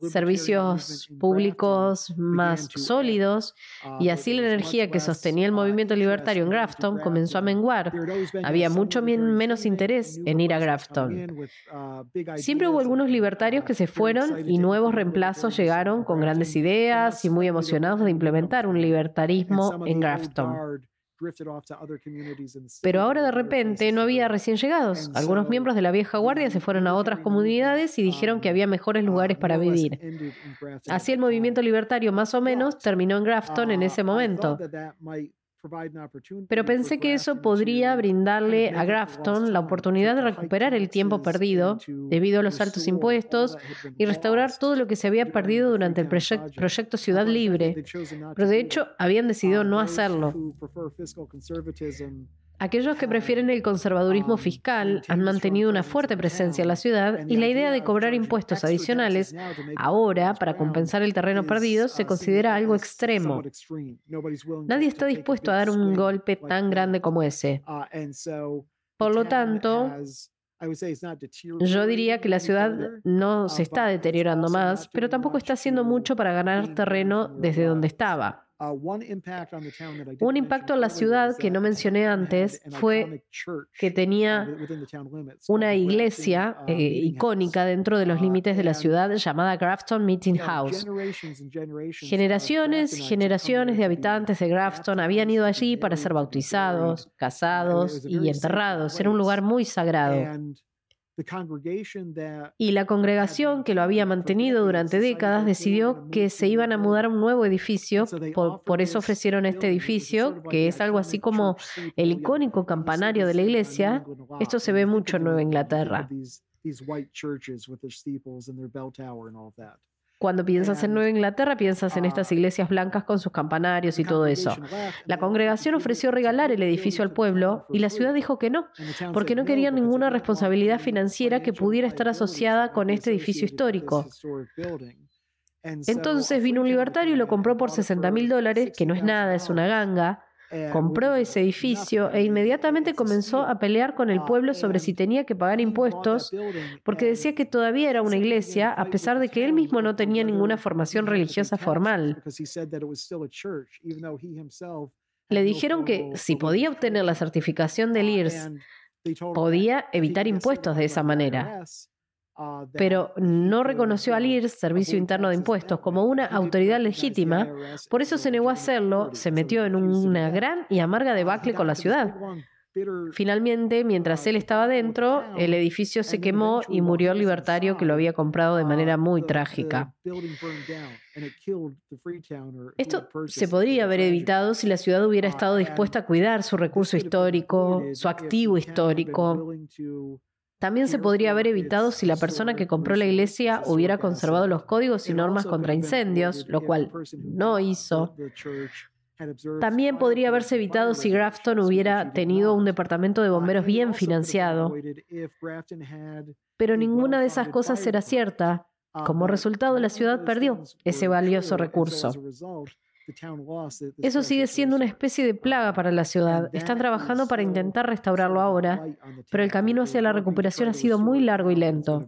servicios públicos más sólidos, y así la energía que sostenía el movimiento libertario en Grafton comenzó a menguar. Había mucho menos interés en ir a Grafton. Siempre hubo algunos libertarios que se fueron y nuevos reemplazos llegaron con grandes ideas y muy emocionados de implementar un libertarismo en Grafton. Pero ahora de repente no había recién llegados. Algunos miembros de la vieja guardia se fueron a otras comunidades y dijeron que había mejores lugares para vivir. Así el movimiento libertario más o menos terminó en Grafton en ese momento. Pero pensé que eso podría brindarle a Grafton la oportunidad de recuperar el tiempo perdido debido a los altos impuestos y restaurar todo lo que se había perdido durante el proyecto Ciudad Libre. Pero de hecho habían decidido no hacerlo. Aquellos que prefieren el conservadurismo fiscal han mantenido una fuerte presencia en la ciudad y la idea de cobrar impuestos adicionales ahora para compensar el terreno perdido se considera algo extremo. Nadie está dispuesto a dar un golpe tan grande como ese. Por lo tanto, yo diría que la ciudad no se está deteriorando más, pero tampoco está haciendo mucho para ganar terreno desde donde estaba. Uh, un impacto en la ciudad que no mencioné antes fue que tenía una iglesia uh, eh, icónica dentro de los límites de la ciudad llamada Grafton Meeting House. Generaciones y generaciones de habitantes de Grafton habían ido allí para ser bautizados, casados y enterrados. Era un lugar muy sagrado. Y la congregación que lo había mantenido durante décadas decidió que se iban a mudar a un nuevo edificio, por, eso ofrecieron este edificio, que es algo así como el icónico campanario de la iglesia. Esto se ve mucho en Nueva Inglaterra. Cuando piensas en Nueva Inglaterra, piensas en estas iglesias blancas con sus campanarios y todo eso. La congregación ofreció regalar el edificio al pueblo y la ciudad dijo que no, porque no querían ninguna responsabilidad financiera que pudiera estar asociada con este edificio histórico. Entonces vino un libertario y lo compró por 60 mil dólares, que no es nada, es una ganga. Eh, compró ese edificio e inmediatamente comenzó a pelear con el ah, pueblo sobre si tenía que pagar impuestos, porque decía que todavía era una iglesia, a pesar de que él mismo no tenía ninguna formación religiosa formal. Le dijeron que si podía obtener la certificación del IRS, podía evitar impuestos de esa manera. Uh, pero no reconoció al IRS, Servicio Interno de Impuestos, como una autoridad legítima, por eso se negó a hacerlo, se metió en una gran y amarga debacle con la ciudad. Finalmente, mientras él estaba dentro, el edificio se quemó y murió el libertario que lo había comprado de manera muy trágica. Esto se podría haber evitado si la ciudad hubiera estado dispuesta a cuidar su recurso histórico, su activo histórico, también se podría haber evitado si la persona que compró la iglesia hubiera conservado los códigos y normas contra incendios, lo cual no hizo. También podría haberse evitado si Grafton hubiera tenido un departamento de bomberos bien financiado. Pero ninguna de esas cosas era cierta. Como resultado, la ciudad perdió ese valioso recurso. Eso sigue siendo una especie de plaga para la ciudad. Están trabajando para intentar restaurarlo ahora, pero el camino hacia la recuperación ha sido muy largo y lento.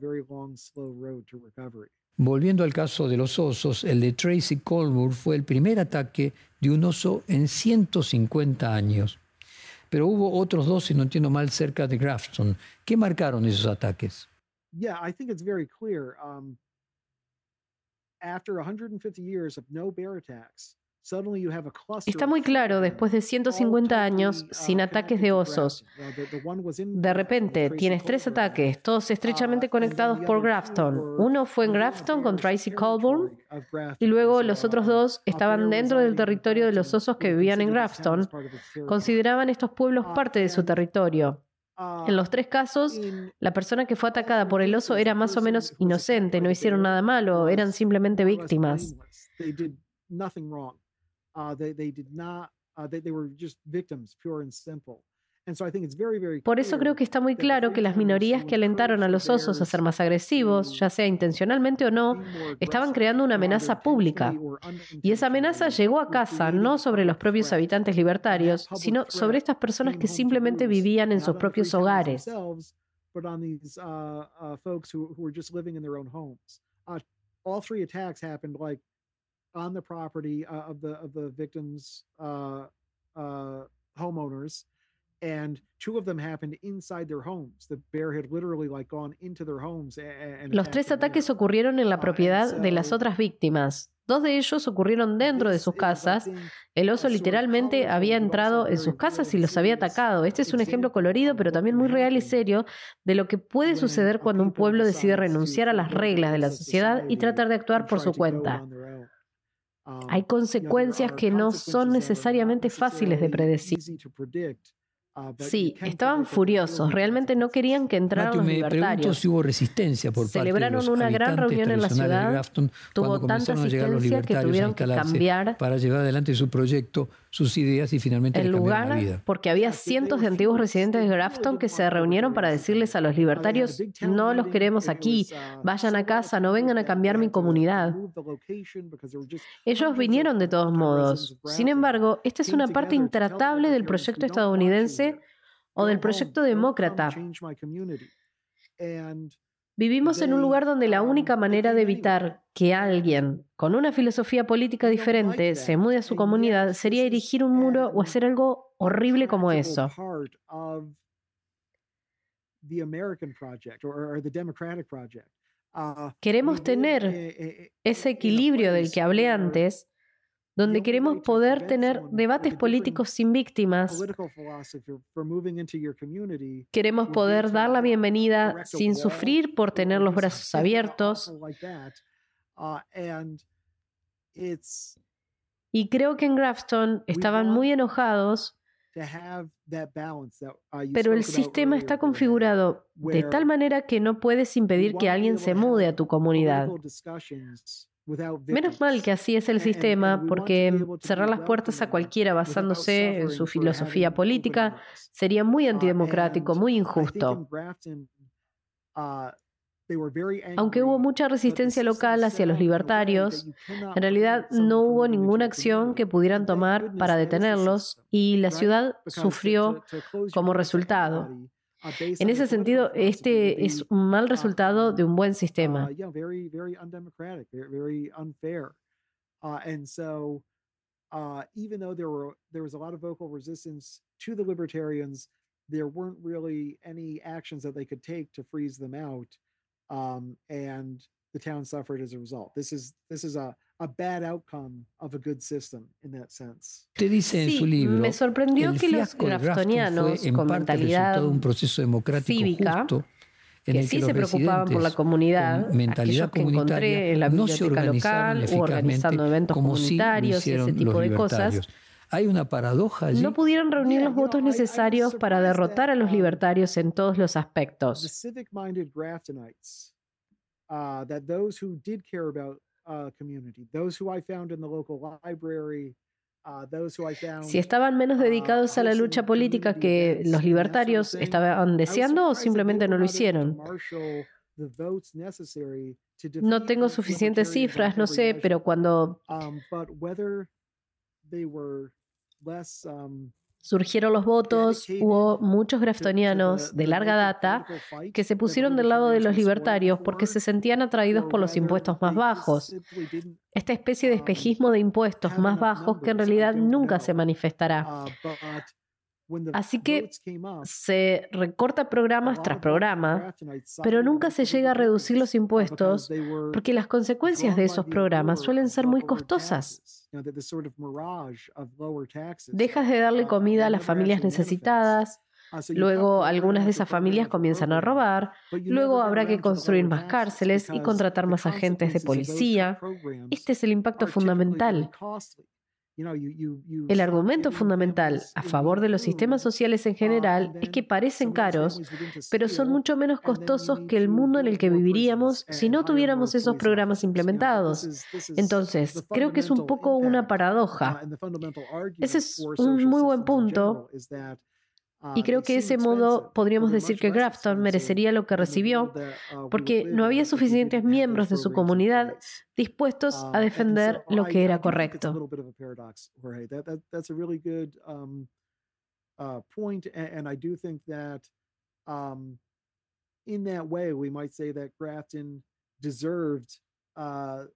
Volviendo al caso de los osos, el de Tracy Colbert fue el primer ataque de un oso en 150 años. Pero hubo otros dos, si no entiendo mal, cerca de Grafton. ¿Qué marcaron esos ataques? Yeah, I think it's very clear. Um, after 150 years of no bear attacks, Está muy claro, después de 150 años uh, sin ataques de osos, de repente tienes tres ataques, todos estrechamente uh, conectados por Grafton. Uno fue en Grafton con Tracy Colburn y luego los otros dos estaban dentro del territorio de los osos que vivían en Grafton. Consideraban estos pueblos uh, parte de su territorio. En los tres casos, la persona que fue atacada por el oso era más o menos inocente, no hicieron nada malo, eran simplemente víctimas. Por eso creo que está muy claro que las minorías que alentaron a los osos a ser más agresivos, ya sea intencionalmente o no, estaban creando una amenaza pública. Y esa amenaza llegó a casa no sobre los propios habitantes libertarios, sino sobre estas personas que simplemente vivían en sus propios hogares. On the property uh, of the of the victims' uh, uh, homeowners, and two of them happened inside their homes. The bear had literally like gone into their homes. And Los tres ataques ocurrieron en la uh, propiedad de las otras víctimas. Dos de ellos ocurrieron dentro de sus casas. El oso literalmente había entrado en sus casas y los había atacado. Este es un ejemplo colorido, pero también muy real y serio de lo que puede suceder cuando un pueblo decide renunciar a las reglas de la sociedad y tratar de actuar por su cuenta. Hay consecuencias que no son necesariamente fáciles de predecir. Uh, Sí, estaban furiosos. Realmente no querían que entraran los me pregunto libertarios. si hubo resistencia por Celebraron parte de los una gran reunión en la ciudad, Grafton Tuvo tanta los asistencia que tuvieron que cambiar para llevar adelante su proyecto, sus ideas y finalmente el les cambiaron la lugar vida. porque había cientos de antiguos residentes de Grafton que se reunieron para decirles a los libertarios, no los queremos aquí, vayan a casa, no vengan a cambiar mi comunidad. Ellos vinieron de todos modos. Sin embargo, esta es una parte intratable del proyecto estadounidense o del proyecto demócrata. Vivimos en un lugar donde la única manera de evitar que alguien con una filosofía política diferente se mude a su comunidad sería erigir un muro o hacer algo horrible como eso. Queremos tener ese equilibrio del que hablé antes, donde queremos poder tener debates políticos sin víctimas, queremos poder dar la bienvenida sin sufrir por tener los brazos abiertos. Y creo que en Grafton estaban muy enojados, pero el sistema está configurado de tal manera que no puedes impedir que alguien se mude a tu comunidad. Menos mal que así es el sistema, porque cerrar las puertas a cualquiera basándose en su filosofía política sería muy antidemocrático, muy injusto. Aunque hubo mucha resistencia local hacia los libertarios, en realidad no hubo ninguna acción que pudieran tomar para detenerlos y la ciudad sufrió como resultado. En ese sentido, este es un mal resultado de un buen sistema. Uh, even though there was a lot of vocal resistance to the libertarians, there weren't really any actions that they could take to freeze them out, um, and the town suffered as a result. This is this is a a bad outcome of a good system in that sense. Usted dice en Sí, su libro, me sorprendió que los graftonianos fue en con parte mentalidad de un proceso democrático cívica, justo en que el sí que se preocupaban por la comunidad, mentalidad que encontré en la no se biblioteca local o organizando eventos comunitarios y hicieron ese tipo de cosas. Hay una paradoja allí. no pudieron reunir los votos necesarios para derrotar that, a los um, libertarios en todos los aspectos. Uh, community, those who I found in the local library, uh. Si estaban menos uh, dedicados a la lucha política que los libertarios estaban deseando o simplemente no lo hicieron. No tengo suficientes cifras, no sé, pero cuando Um, um, surgieron los votos, hubo muchos graftonianos de larga data que se pusieron del lado de los libertarios porque se sentían atraídos por los impuestos más bajos. Esta especie de espejismo de impuestos más bajos que en realidad nunca se manifestará. Así que se recorta programas tras programa, pero nunca se llega a reducir los impuestos porque las consecuencias de esos programas suelen ser muy costosas. Dejas de darle comida a las familias necesitadas, luego algunas de esas familias comienzan a robar, luego habrá que construir más cárceles y contratar más agentes de policía. Este es el impacto fundamental. El argumento fundamental a favor de los sistemas sociales en general es que parecen caros, pero son mucho menos costosos que el mundo en el que viviríamos si no tuviéramos esos programas implementados. Entonces, creo que es un poco una paradoja. Ese es un muy buen punto y creo que de ese modo podríamos decir que Grafton merecería lo que recibió porque no había suficientes miembros de su comunidad dispuestos a defender lo que era correcto. In that way we might say that Grafton deserved uh,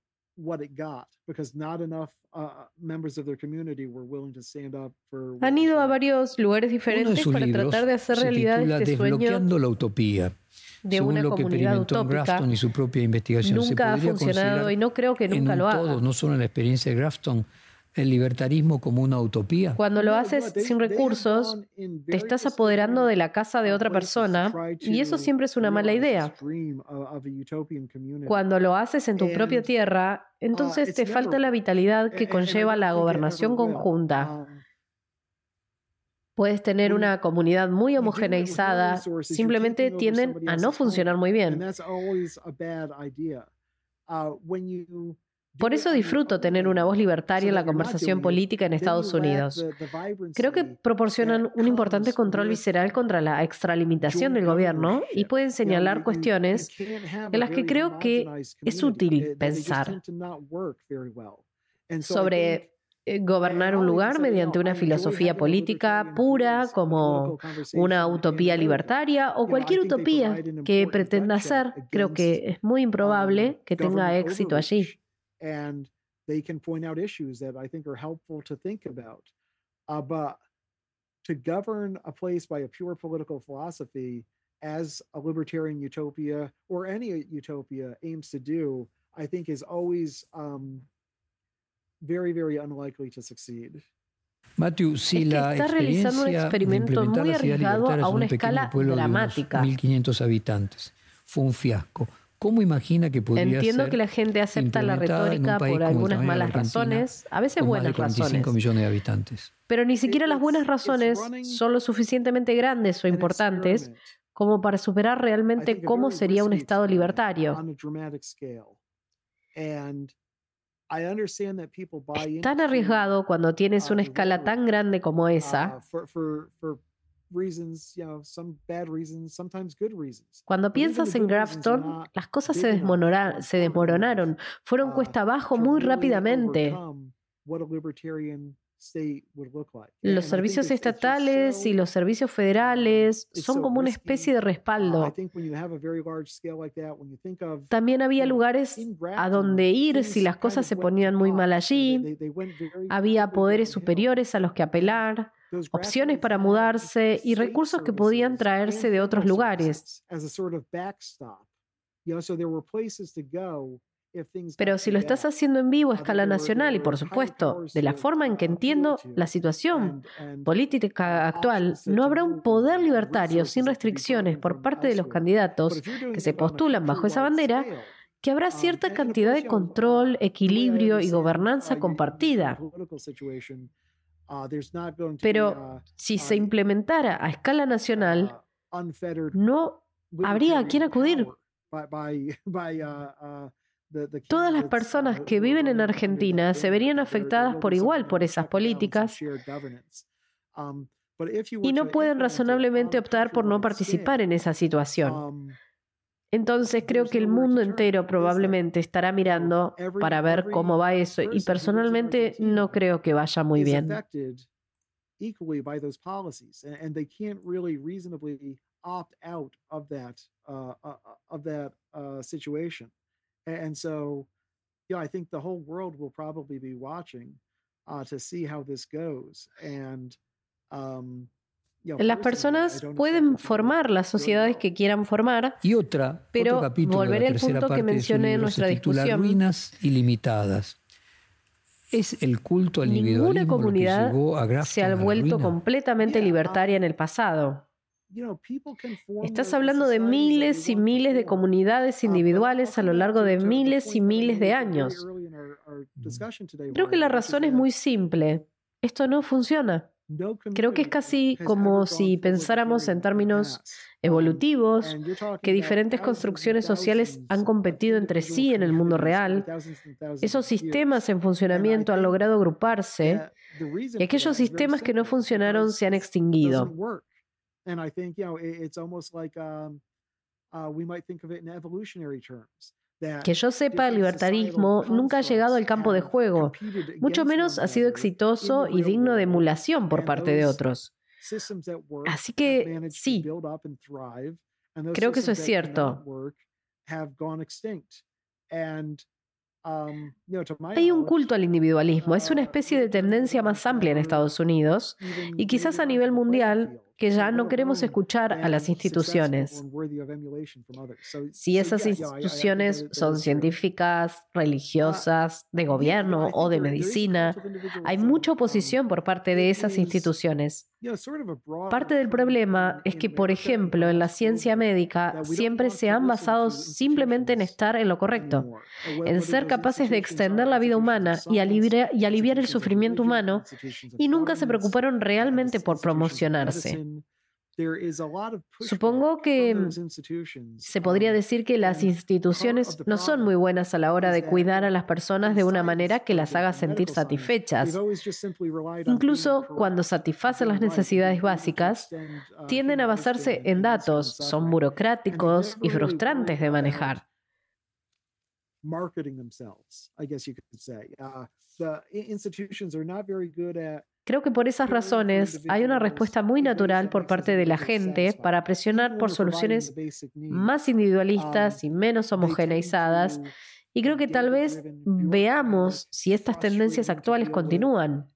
what it got because not enough uh, members of their community were willing to stand up for. Han ido a varios lugares diferentes para tratar de hacer realidad este sueño Desbloqueando la utopía. de según una lo que experimentó utópica Grafton y su propia investigación. Se nunca ha funcionado y no creo que nunca un lo haga. todo, no solo en la experiencia de Grafton, el libertarismo como una utopía. Cuando lo haces sin recursos, te estás apoderando de la casa de uh, otra persona y eso siempre es una mala idea. Cuando lo haces en tu propia tierra, entonces it's te falta la vitalidad que conlleva la gobernación conjunta. Um, Puedes tener una comunidad muy homogeneizada, simplemente tienden a no funcionar muy bien. Por eso disfruto tener una voz libertaria en la conversación política en Estados Unidos. Creo que proporcionan un importante control visceral contra la extralimitación del gobierno y pueden señalar cuestiones en las que creo que es útil pensar sobre eh, gobernar un lugar mediante una filosofía política pura como una utopía libertaria o cualquier utopía que pretenda hacer. Creo que es muy improbable que tenga éxito allí. And they can point out issues that I think are helpful to think about. Uh, but to govern a place by a pure political philosophy, as a libertarian utopia or any utopia aims to do, I think is always um, very, very unlikely to succeed. Matthew, si Es que la está realizando un experimento muy arriesgado a una escala pueblo de unos dramática. 1.500 habitantes fue un fiasco, ¿cómo imagina que podría Entiendo ser que la gente acepta la retórica por algunas malas razones, a veces con más de buenas 45 razones, millones de habitantes? pero ni siquiera las buenas razones son lo suficientemente grandes o an importantes como para superar realmente cómo sería un Estado libertario. on a dramatic scale. And I understand that people buy Es tan arriesgado cuando tienes una escala tan grande como esa. For, for, for reasons, you know, some bad reasons, sometimes good reasons. Cuando piensas en Grafton, las cosas se, or se desmoronaron, fueron uh, cuesta abajo muy rápidamente. Los servicios estatales y los servicios federales son so como una especie de Uh, respaldo. También había lugares a donde ir things si las cosas se ponían muy mal allí. Había poderes superiores a los que apelar, opciones para mudarse y recursos que podían traerse de otros lugares. Pero si lo estás haciendo en vivo a Uh, escala nacional y por supuesto de la forma en uh, que appeal entiendo la situación política uh, actual, no habrá un poder libertario sin restricciones por parte de los candidatos que se postulan bajo esa bandera, que habrá um, cierta cantidad de uh, control, equilibrio y uh, gobernanza compartida. Uh, Pero si se implementara a escala nacional, no habría a quién acudir. uh, uh, Todas las personas que viven en Argentina se verían afectadas por igual por esas políticas. Um, y no pueden razonablemente optar por no participar en esa situación. Entonces creo que el mundo entero probablemente estará mirando para ver cómo va eso y personalmente no creo que vaya muy bien. I think the whole world will probably be watching to see how this goes. And um, Las personas pueden formar las sociedades que quieran formar, Y otra, Pero otro capítulo de volveré al punto que mencioné en nuestra discusión. Ruinas ilimitadas. ¿Es el culto al ninguna individualismo lo que comunidad llevó a se ha a la vuelto ruina? completamente libertaria en um, el pasado. Estás hablando de miles y miles de comunidades I'll individuales a lo largo de miles y miles de años. today, Creo que la razón es muy simple. Esto no funciona. Creo que es casi como si pensáramos en términos evolutivos, que diferentes construcciones sociales han competido entre sí en el mundo real. Esos sistemas en funcionamiento han logrado agruparse y aquellos sistemas que no funcionaron se han extinguido. And I think, you know, it- it's almost like um, uh, we might think of it in evolutionary terms. Que yo sepa, el libertarismo nunca ha llegado al campo de juego, mucho menos ha sido exitoso y digno de emulación por parte de otros. Así que sí, creo que eso es cierto. um, Hay un culto al individualismo, es una uh, especie de tendencia más amplia en Estados Unidos y quizás a nivel mundial. Que ya no queremos escuchar a las instituciones. Si esas instituciones son científicas, religiosas, de gobierno o de medicina, hay mucha oposición por parte de esas instituciones. Parte del problema es que, por ejemplo, en la ciencia médica siempre se han basado simplemente en estar en lo correcto, en ser capaces de extender la vida humana y aliviar, el sufrimiento humano, y nunca se preocuparon realmente por promocionarse. Supongo que se podría decir que las instituciones no son muy buenas a la hora de cuidar a las personas de una manera que las haga sentir satisfechas. Incluso cuando satisfacen las necesidades básicas, uh, tienden a basarse en datos, son burocráticos y frustrantes de manejar. marketing themselves, I guess you could say. Uh, the institutions are not very good at Creo que por esas razones hay una respuesta muy natural por parte de la gente para presionar por soluciones más individualistas y menos homogeneizadas. Y creo que tal vez veamos si estas tendencias actuales continúan.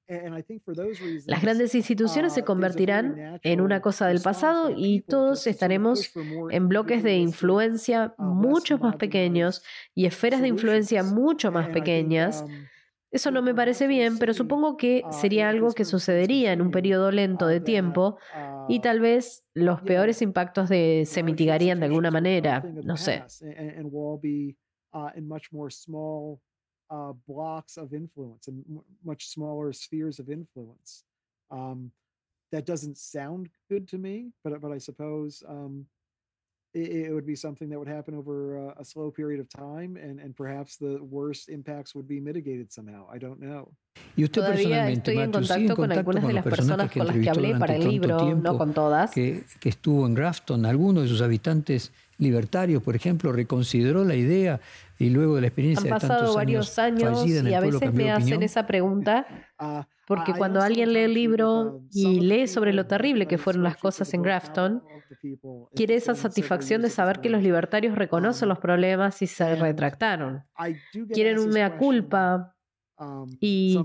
Las grandes instituciones se convertirán en una cosa del pasado y todos estaremos en bloques de influencia mucho más pequeños y esferas de influencia mucho más pequeñas eso no me parece bien, pero supongo que sería algo que sucedería en un periodo lento de tiempo y tal vez los peores impactos de, se mitigarían de alguna manera, no sé. that doesn't sound good to me, but I suppose um, it, it would be something that would happen over a, a slow period of time, and and perhaps the worst impacts would be mitigated somehow. I don't know. Y usted Todavía personalmente, estoy en Matthew, ¿sigue contacto con algunas de las personas con las que hablé para el libro, no con todas. Que, que estuvo en Grafton, alguno de sus habitantes libertarios, por ejemplo, reconsideró la idea y luego de la experiencia Han de pasado tantos varios años, años en y a veces me de hacen opinión. esa pregunta Uh, porque I cuando alguien lee el libro some y lee sobre lo terrible que fueron las cosas en Grafton, people in- quiere esa satisfacción de saber que los libertarios reconocen los problemas y se retractaron. Quieren un mea culpa um, y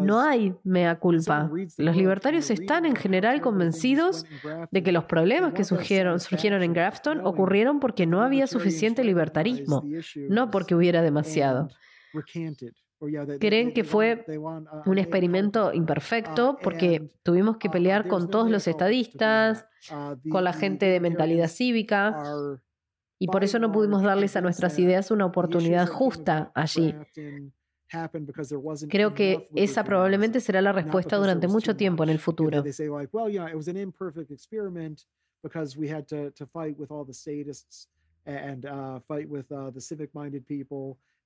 no hay mea culpa. Los libertarios están en general convencidos de que los problemas que surgieron, surgieron en Grafton ocurrieron porque no había suficiente libertarismo, no porque hubiera demasiado. They- Creen que fue a un experimento culpa. imperfecto Uh, porque and, tuvimos que uh, pelear con todos los estadistas. Uh, con la gente de mentalidad cívica y por eso no pudimos darles a nuestras ideas una oportunidad justa allí. Creo que esa probablemente será la respuesta durante mucho tiempo en el futuro.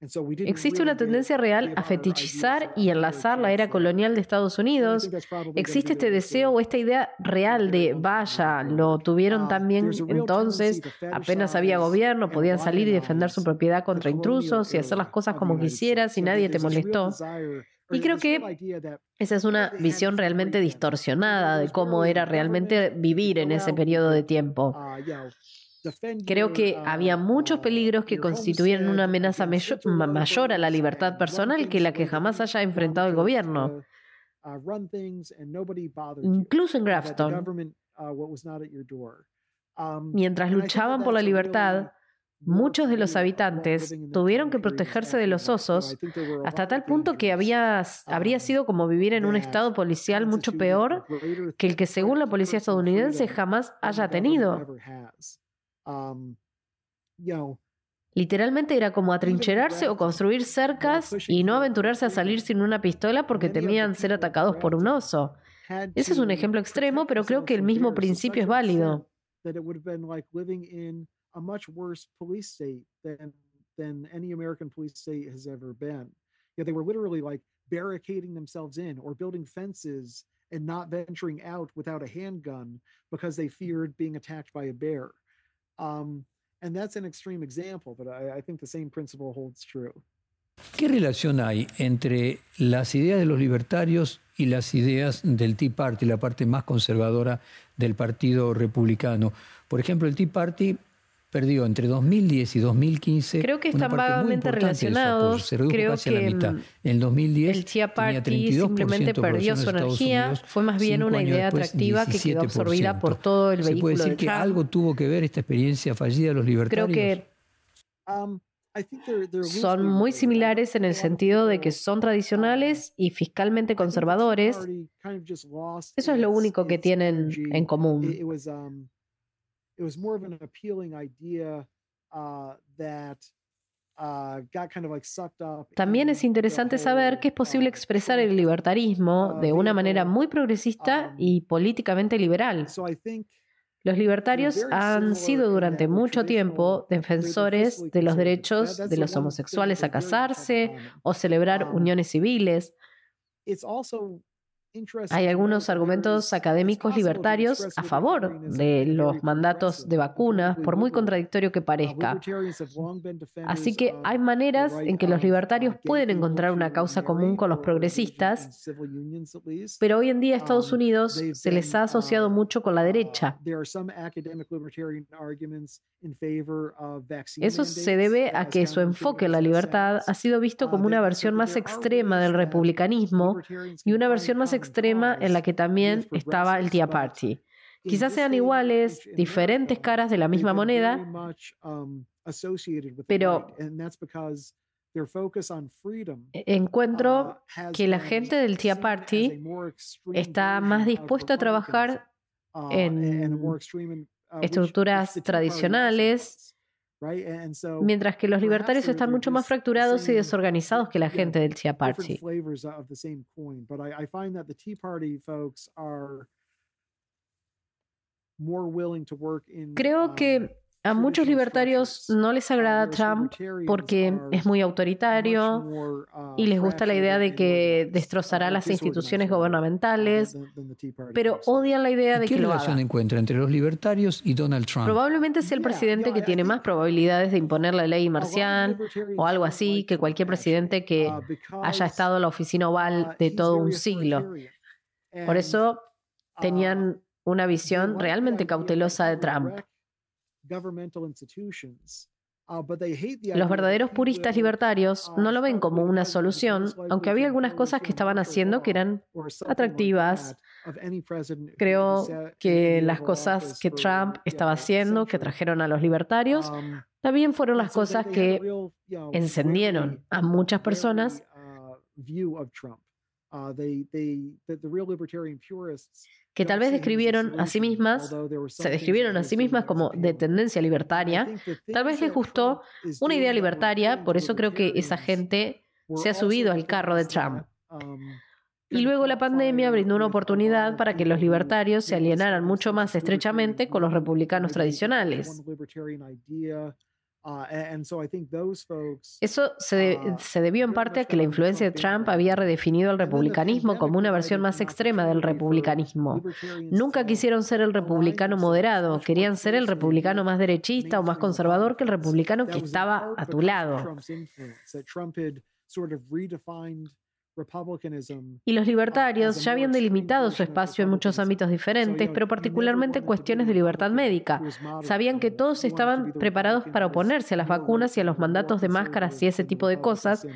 Existe una tendencia real a fetichizar y enlazar la era colonial de Estados Unidos. Existe este deseo o esta idea real de, vaya, lo tuvieron Uh, también entonces, apenas había gobierno, podían salir y defender su propiedad contra intrusos y hacer las cosas como quisieras y nadie te molestó. Y creo que esa es una visión realmente distorsionada de cómo era realmente vivir en ese periodo de tiempo. Creo que había muchos peligros que your constituyeran una amenaza mayor a la libertad personal que la que jamás haya enfrentado el gobierno. Incluso en Grafton, mientras luchaban por la libertad, muchos de los habitantes tuvieron que protegerse de los osos hasta tal punto que había, habría sido como vivir en un estado policial mucho peor que el que según la policía estadounidense jamás haya tenido. Um, Literalmente era como atrincherarse o construir cercas y no aventurarse a salir sin una pistola porque temían ser atacados por un oso. Ese es un ejemplo extremo, pero creo que el mismo principio es válido. barricading themselves in or building fences and not venturing out without a handgun because they feared being attacked by a bear. Um, and that's an extreme example, but I, think the same principle holds true. ¿Qué relación hay entre las ideas de los libertarios y las ideas del Tea Party, la parte más conservadora del Partido Republicano? Por ejemplo, el Tea Party perdió entre 2010 y 2015. Creo que una están parte muy vagamente relacionados. Se redujo Creo casi a la que, mitad. mm, En el 2010 El Tea tenía Party 32% simplemente perdió su energía, Unidos, fue más bien una idea después, atractiva que quedó absorbida por 17%. todo el Se puede vehículo decir de que Trump. algo tuvo que ver esta experiencia fallida de los Creo libertarios. que Um, son muy similares en el sentido de que son tradicionales y fiscalmente conservadores. Eso es lo único que tienen en común. It, was um, more of an appealing idea uh, that uh, got kind of like sucked up. También es interesante saber que es posible uh, expresar el libertarismo de una manera muy progresista y políticamente liberal. So I think Los libertarios han sido durante mucho tiempo defensores de los derechos de los homosexuales a casarse o celebrar uniones civiles. Hay algunos argumentos académicos libertarios a favor de los mandatos de vacunas, politically por muy contradictorio que parezca. Así que hay maneras en que los libertarios pueden encontrar una causa común con los progresistas, pero hoy en día a Estados Um, Unidos se les ha asociado uh, mucho con la Uh, derecha. Eso se debe a que su enfoque en la libertad ha sido visto Uh, como una versión más extrema del republicanismo y una versión más common extrema en la que también estaba el Tea Party. Quizás sean iguales, diferentes caras de la misma moneda, pero right, and that's because their focus on freedom, e- encuentro has que la gente del Tea Party está más dispuesta a trabajar republicanism, uh, and a en uh, estructuras tradicionales, was, right? And so mientras que los libertarios están mucho más fracturados y desorganizados que la gente del Tea Party. Creo um, que a muchos libertarios no les agrada Trump porque es muy autoritario y les gusta la idea de que destrozará las instituciones gubernamentales, pero odian la idea ¿Y de ¿Qué que lo relación haga. encuentra entre los libertarios y Donald Trump? Probablemente sea el presidente que tiene más probabilidades de imponer la ley marcial o algo así que cualquier presidente que haya estado en la oficina oval de todo un siglo. Por eso tenían una visión realmente cautelosa de Trump. Los that verdaderos puristas libertarios uh, no lo ven como una solución, aunque había algunas cosas que estaban haciendo que eran atractivas. Creo que las cosas que Trump estaba haciendo, que trajeron a los libertarios, Um, también fueron las cosas que encendieron a muchas personas que tal vez describieron a sí mismas, se describieron a sí mismas as como de tendencia libertaria. Tal vez les gustó una idea libertaria, por eso creo que esa gente se ha subido al carro de Trump. um, Y luego la pandemia brindó una oportunidad para que los libertarios se alienaran mucho más estrechamente con los republicanos tradicionales. Libertarian idea, a- and so I think those folks Eso se, de- uh, se debió en parte a que la influencia de Trump había redefinido el republicanismo como una versión más extrema del republicanismo. Nunca quisieron ser el republicano moderado, querían ser el republicano más derechista o más conservador que el republicano que estaba a tu lado. Trump Y los uh, libertarios ya habían delimitado su espacio en muchos ámbitos diferentes, pero particularmente be cuestiones de libertad médica. Sabían que todos estaban preparados para oponerse a las vacunas y a los mandatos de máscaras y ese tipo de cosas. uh,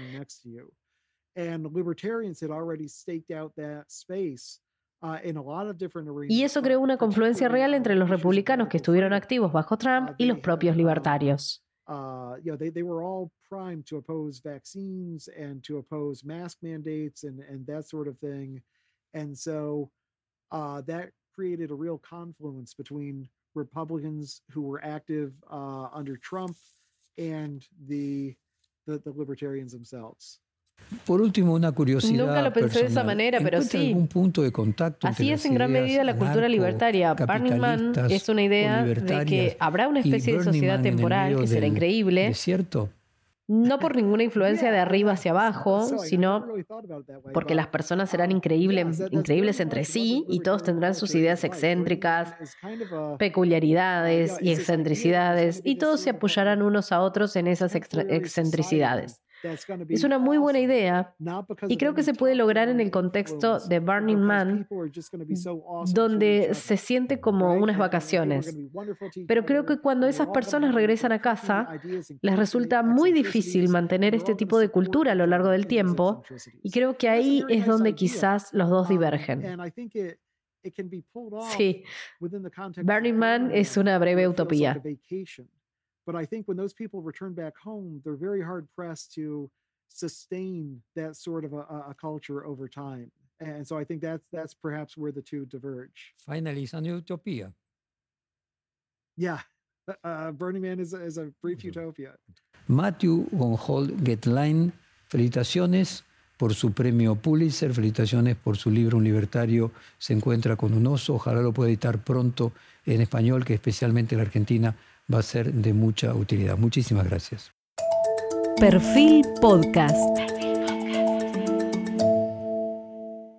Y eso creó una confluencia real entre los republicanos que estuvieron activos bajo Trump Uh, y los propios um, libertarios. Uh, you know, they, they were all primed to oppose vaccines and to oppose mask mandates and, and that sort of thing. And so uh, that created a real confluence between Republicans who were active uh, under Trump and the, the, the libertarians themselves. Por último, una curiosidad. Nunca lo pensé de esa personal. manera, pero ¿Encuentra sí. algún punto de contacto Así es en gran medida la cultura libertaria. Burning Man es una idea de que habrá una especie de sociedad Man temporal que será increíble, desierto? no por ninguna influencia de arriba hacia abajo, sino porque las personas serán increíbles, entre sí y todos tendrán sus ideas excéntricas, peculiaridades y excentricidades, y todos se apoyarán unos a otros en esas excentricidades. Es una muy buena idea y creo que se puede lograr en el contexto de Burning Man, donde se siente como unas vacaciones. Pero creo que cuando esas personas regresan a casa, les resulta muy difícil mantener este tipo de cultura a lo largo del tiempo y creo que ahí es donde quizás los dos divergen. Sí, Burning Man es una breve utopía. But I think when those people return back home, they're very hard pressed to sustain that sort of a, a culture over time. And so I think that's that's perhaps where the two diverge. Finally, it's a new utopia. Yeah, uh, uh Burning Man is a, is a brief utopia. Matthew von Holt Getline, felicitaciones por su premio Pulitzer, felicitaciones por su libro Un libertario se encuentra con un oso, ojalá lo pueda editar pronto en español, que especialmente en la Argentina va a ser de mucha utilidad. Muchísimas gracias. Perfil Podcast.